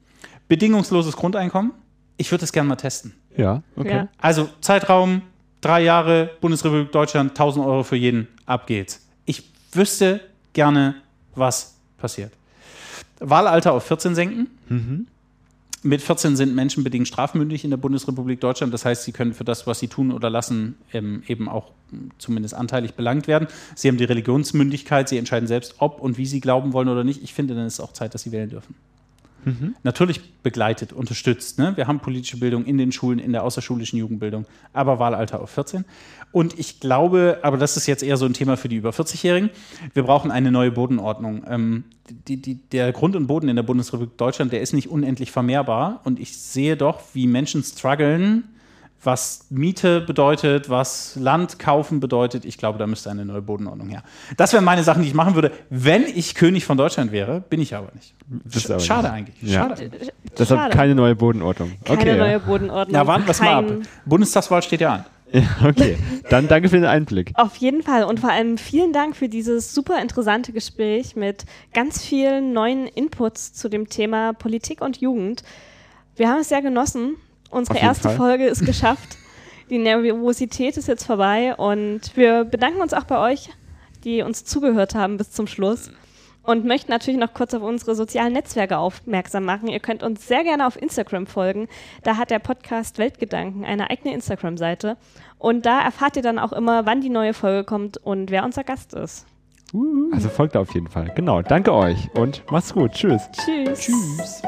Bedingungsloses Grundeinkommen. Ich würde das gerne mal testen. Ja, okay. Ja. Also Zeitraum, drei Jahre, Bundesrepublik Deutschland, 1000 Euro für jeden, ab geht's. Ich wüsste gerne, was passiert. Wahlalter auf 14 senken. Mit 14 sind Menschen bedingt strafmündig in der Bundesrepublik Deutschland. Das heißt, sie können für das, was sie tun oder lassen, ähm, eben auch zumindest anteilig belangt werden. Sie haben die Religionsmündigkeit. Sie entscheiden selbst, ob und wie sie glauben wollen oder nicht. Ich finde, dann ist es auch Zeit, dass sie wählen dürfen. Natürlich begleitet, unterstützt. Ne? Wir haben politische Bildung in den Schulen, in der außerschulischen Jugendbildung, aber Wahlalter auf 14. Und ich glaube, aber das ist jetzt eher so ein Thema für die über 40-Jährigen, wir brauchen eine neue Bodenordnung. Ähm, die, die, der Grund und Boden in der Bundesrepublik Deutschland, der ist nicht unendlich vermehrbar. Und ich sehe doch, wie Menschen strugglen, was Miete bedeutet, was Land kaufen bedeutet. Ich glaube, da müsste eine neue Bodenordnung her. Das wären meine Sachen, die ich machen würde, wenn ich König von Deutschland wäre. Bin ich aber nicht. Bist aber Schade nicht. eigentlich. Ja. Schade. Deshalb Schade. keine neue Bodenordnung. Keine okay, neue Bodenordnung. Ja, warten wir es mal ab. Bundestagswahl steht ja an. Okay. Dann danke für den Einblick. Auf jeden Fall und vor allem vielen Dank für dieses super interessante Gespräch mit ganz vielen neuen Inputs zu dem Thema Politik und Jugend. Wir haben es sehr genossen. Unsere erste Fall. Folge ist (laughs) geschafft. Die Nervosität ist jetzt vorbei und wir bedanken uns auch bei euch, die uns zugehört haben bis zum Schluss. Und möchten natürlich noch kurz auf unsere sozialen Netzwerke aufmerksam machen. Ihr könnt uns sehr gerne auf Instagram folgen. Da hat der Podcast Weltgedanken eine eigene Instagram-Seite. Und da erfahrt ihr dann auch immer, wann die neue Folge kommt und wer unser Gast ist. Also folgt da auf jeden Fall. Genau. Danke euch und macht's gut. Tschüss. Tschüss. Tschüss.